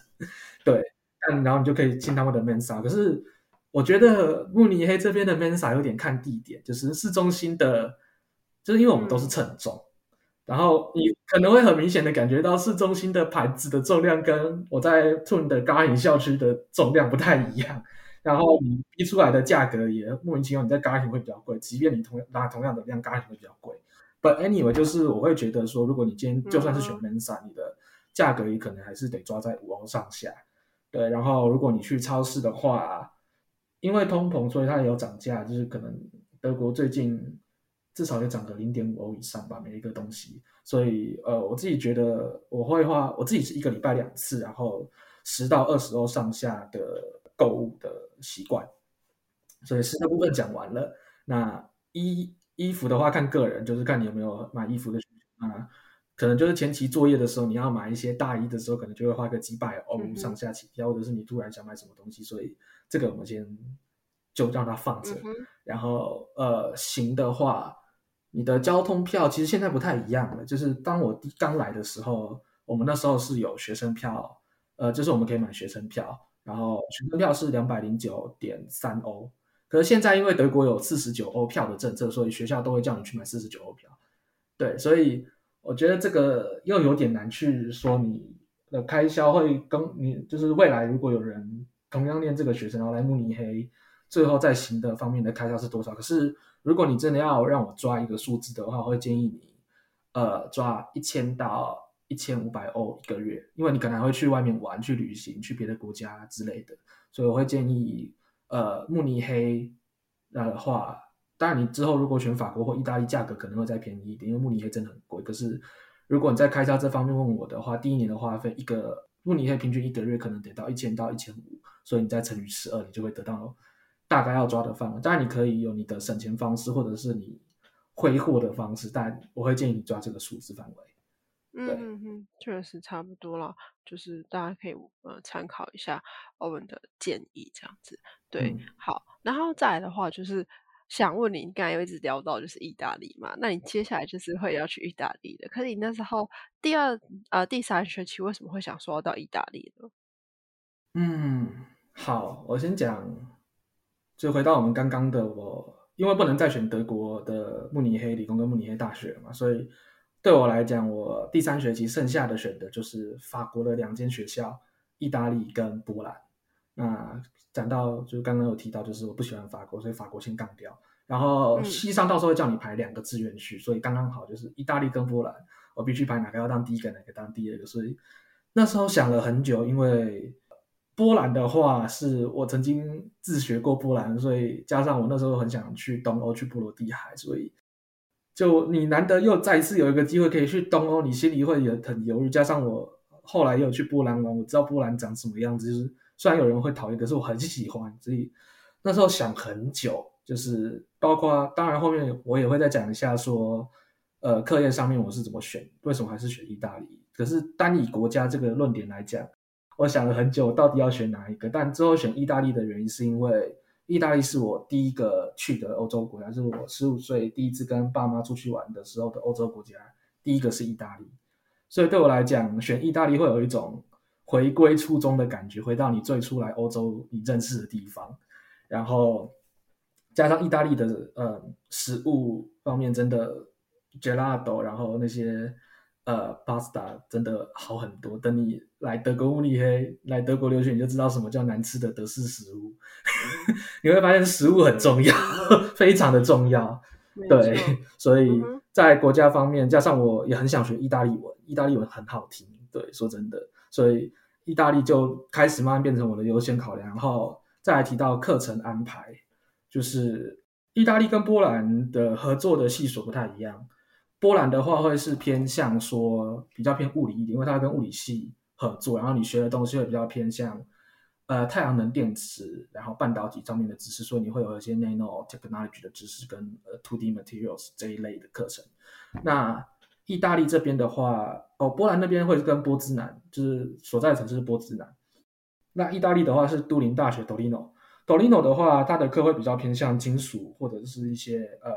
对，但然后你就可以进他们的 Mensa。可是我觉得慕尼黑这边的 Mensa 有点看地点，就是市中心的。就是因为我们都是称重，然后你可能会很明显的感觉到市中心的牌子的重量跟我在 Tun 的 r n 校区的重量不太一样，然后你逼出来的价格也莫名其妙，你在 g a r n 会比较贵，即便你同拿同样的量 g a r n 会比较贵。But anyway，就是我会觉得说，如果你今天就算是选 Mensa，你的价格也可能还是得抓在五欧上下。对，然后如果你去超市的话，因为通膨，所以它也有涨价，就是可能德国最近。至少要涨个零点五欧以上吧，每一个东西。所以，呃，我自己觉得我会花，我自己是一个礼拜两次，然后十到二十欧上下的购物的习惯。所以吃的部分讲完了，那衣衣服的话看个人，就是看你有没有买衣服的需求啊。可能就是前期作业的时候，你要买一些大衣的时候，可能就会花个几百欧上下起跳，或者是你突然想买什么东西，所以这个我们先就让它放着。然后呃，行的话，你的交通票其实现在不太一样了。就是当我刚来的时候，我们那时候是有学生票，呃，就是我们可以买学生票，然后学生票是两百零九点三欧。可是现在因为德国有四十九欧票的政策，所以学校都会叫你去买四十九欧票。对，所以。我觉得这个又有点难去说，你的开销会跟你就是未来如果有人同样念这个学生，然后来慕尼黑，最后在行的方面的开销是多少？可是如果你真的要让我抓一个数字的话，我会建议你，呃，抓一千到一千五百欧一个月，因为你可能会去外面玩、去旅行、去别的国家之类的，所以我会建议，呃，慕尼黑的话。当然，你之后如果选法国或意大利，价格可能会再便宜一点，因为慕尼黑真的很贵。可是，如果你在开销这方面问我的话，第一年的花费，一个慕尼黑平均一个月可能得到一千到一千五，所以你再乘以十二，你就会得到大概要抓的范围。当然，你可以有你的省钱方式，或者是你挥霍的方式，但我会建议你抓这个数字范围。
嗯确实差不多了，就是大家可以呃参考一下欧文的建议，这样子。对，好，然后再来的话就是。想问你，你刚才有一直聊到就是意大利嘛？那你接下来就是会要去意大利的。可是你那时候第二呃第三学期为什么会想说到意大利呢？
嗯，好，我先讲，就回到我们刚刚的我，因为不能再选德国的慕尼黑理工跟慕尼黑大学嘛，所以对我来讲，我第三学期剩下的选的就是法国的两间学校，意大利跟波兰。那讲到就是刚刚有提到，就是我不喜欢法国，所以法国先杠掉。然后西上到时候会叫你排两个志愿去，所以刚刚好就是意大利跟波兰，我必须排哪个要当第一个，哪个当第二个。所以那时候想了很久，因为波兰的话是我曾经自学过波兰，所以加上我那时候很想去东欧，去波罗的海，所以就你难得又再一次有一个机会可以去东欧，你心里会也很犹豫。加上我后来又去波兰玩，我知道波兰长什么样子，就是。虽然有人会讨厌，可是我很喜欢，所以那时候想很久，就是包括当然后面我也会再讲一下说，呃，课业上面我是怎么选，为什么还是选意大利？可是单以国家这个论点来讲，我想了很久，到底要选哪一个？但最后选意大利的原因是因为意大利是我第一个去的欧洲国家，是我十五岁第一次跟爸妈出去玩的时候的欧洲国家，第一个是意大利，所以对我来讲，选意大利会有一种。回归初衷的感觉，回到你最初来欧洲你认识的地方，然后加上意大利的呃食物方面真的 gelato，然后那些呃 pasta 真的好很多。等你来德国慕尼黑来德国留学，你就知道什么叫难吃的德式食物。你会发现食物很重要，非常的重要。对，所以在国家方面，加上我也很想学意大利文，意大利文很好听。对，说真的，所以。意大利就开始慢慢变成我的优先考量，然后再来提到课程安排，就是意大利跟波兰的合作的系所不太一样。波兰的话会是偏向说比较偏物理一点，因为它跟物理系合作，然后你学的东西会比较偏向呃太阳能电池，然后半导体上面的知识，所以你会有一些 nano technology 的知识跟呃 two D materials 这一类的课程。那意大利这边的话，哦，波兰那边会跟波兹南，就是所在的城市是波兹南。那意大利的话是都灵大学 Torino，Torino 的话，它的课会比较偏向金属或者是一些呃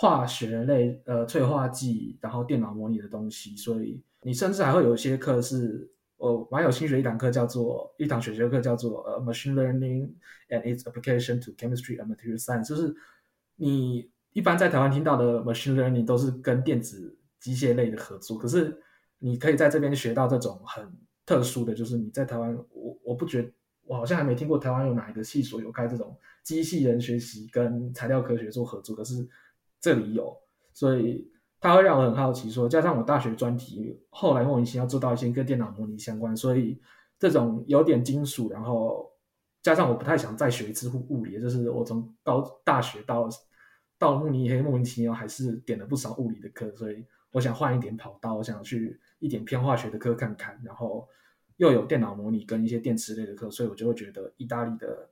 化学类呃催化剂，然后电脑模拟的东西。所以你甚至还会有一些课是，我，蛮有兴趣的一堂课叫做一堂选修课叫做呃 Machine Learning and its Application to Chemistry and Material Science，就是你一般在台湾听到的 Machine Learning 都是跟电子机械类的合作，可是你可以在这边学到这种很特殊的，就是你在台湾，我我不觉，我好像还没听过台湾有哪一个系所有开这种机器人学习跟材料科学做合作，可是这里有，所以它会让我很好奇。说加上我大学专题，后来莫名其妙做到一些跟电脑模拟相关，所以这种有点金属，然后加上我不太想再学一次物物理，就是我从高大学到到慕尼黑莫名其妙还是点了不少物理的课，所以。我想换一点跑道，我想去一点偏化学的课看看，然后又有电脑模拟跟一些电池类的课，所以我就会觉得意大利的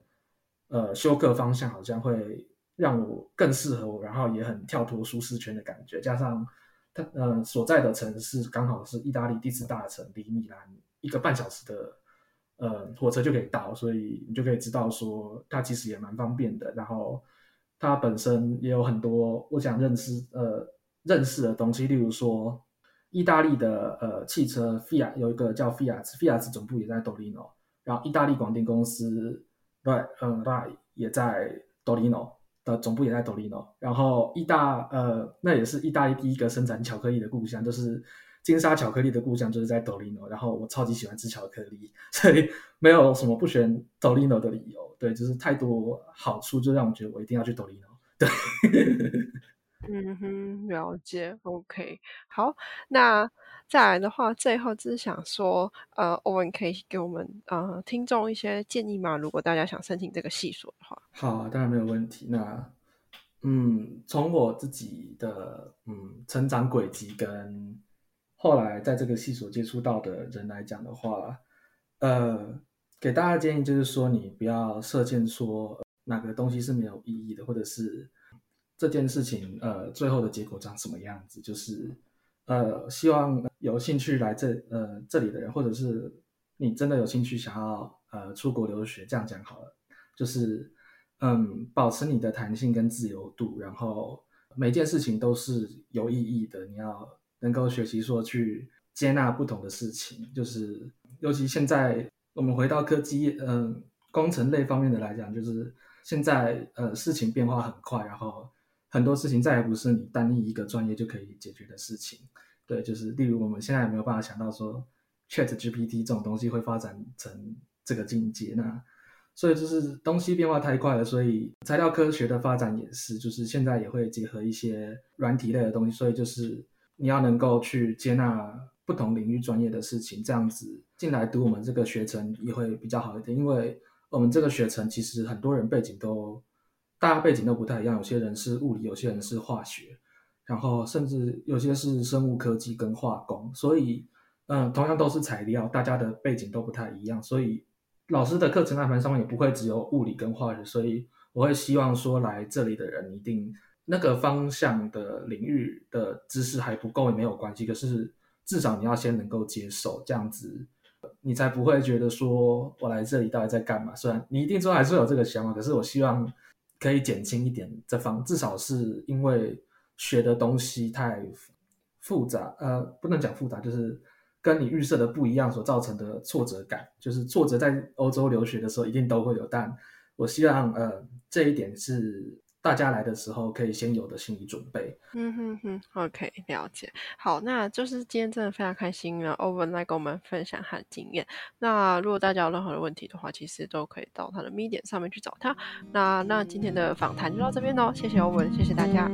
呃修课方向好像会让我更适合我，然后也很跳脱舒适圈的感觉。加上他呃所在的城市刚好是意大利第四大城，离米兰一个半小时的呃火车就可以到，所以你就可以知道说它其实也蛮方便的。然后它本身也有很多我想认识呃认识的东西，例如说意大利的呃汽车 Fiat 有一个叫 Fiat，Fiat 总部也在 Torino，然后意大利广电公司对嗯瑞也在 Torino。的总部也在多利诺，然后意大呃，那也是意大利第一个生产巧克力的故乡，就是金沙巧克力的故乡，就是在多利诺。然后我超级喜欢吃巧克力，所以没有什么不选多利诺的理由。对，就是太多好处，就让我觉得我一定要去多利诺。对，
嗯哼，了解。OK，好，那。再来的话，最后只是想说，呃，欧文可以给我们呃听众一些建议吗？如果大家想申请这个系所的话，
好，当然没有问题。那，嗯，从我自己的嗯成长轨迹跟后来在这个系所接触到的人来讲的话，呃，给大家建议就是说，你不要设限说哪个东西是没有意义的，或者是这件事情呃最后的结果长什么样子，就是。呃，希望有兴趣来这呃这里的人，或者是你真的有兴趣想要呃出国留学，这样讲好了，就是嗯，保持你的弹性跟自由度，然后每件事情都是有意义的，你要能够学习说去接纳不同的事情，就是尤其现在我们回到科技嗯工程类方面的来讲，就是现在呃事情变化很快，然后。很多事情再也不是你单一一个专业就可以解决的事情，对，就是例如我们现在也没有办法想到说，Chat GPT 这种东西会发展成这个境界，那所以就是东西变化太快了，所以材料科学的发展也是，就是现在也会结合一些软体类的东西，所以就是你要能够去接纳不同领域专业的事情，这样子进来读我们这个学程也会比较好一点，因为我们这个学程其实很多人背景都。大家背景都不太一样，有些人是物理，有些人是化学，然后甚至有些是生物科技跟化工，所以，嗯，同样都是材料，大家的背景都不太一样，所以老师的课程安排上面也不会只有物理跟化学，所以我会希望说来这里的人一定那个方向的领域的知识还不够也没有关系，可是至少你要先能够接受这样子，你才不会觉得说我来这里到底在干嘛？虽然你一定说还是有这个想法，可是我希望。可以减轻一点这方，至少是因为学的东西太复杂，呃，不能讲复杂，就是跟你预设的不一样所造成的挫折感，就是挫折在欧洲留学的时候一定都会有，但我希望呃这一点是。大家来的时候可以先有的心理准备。
嗯哼哼，OK，了解。好，那就是今天真的非常开心啊，欧文来跟我们分享他的经验。那如果大家有任何的问题的话，其实都可以到他的 Medium 上面去找他。那那今天的访谈就到这边喽，谢谢欧文，谢谢大家。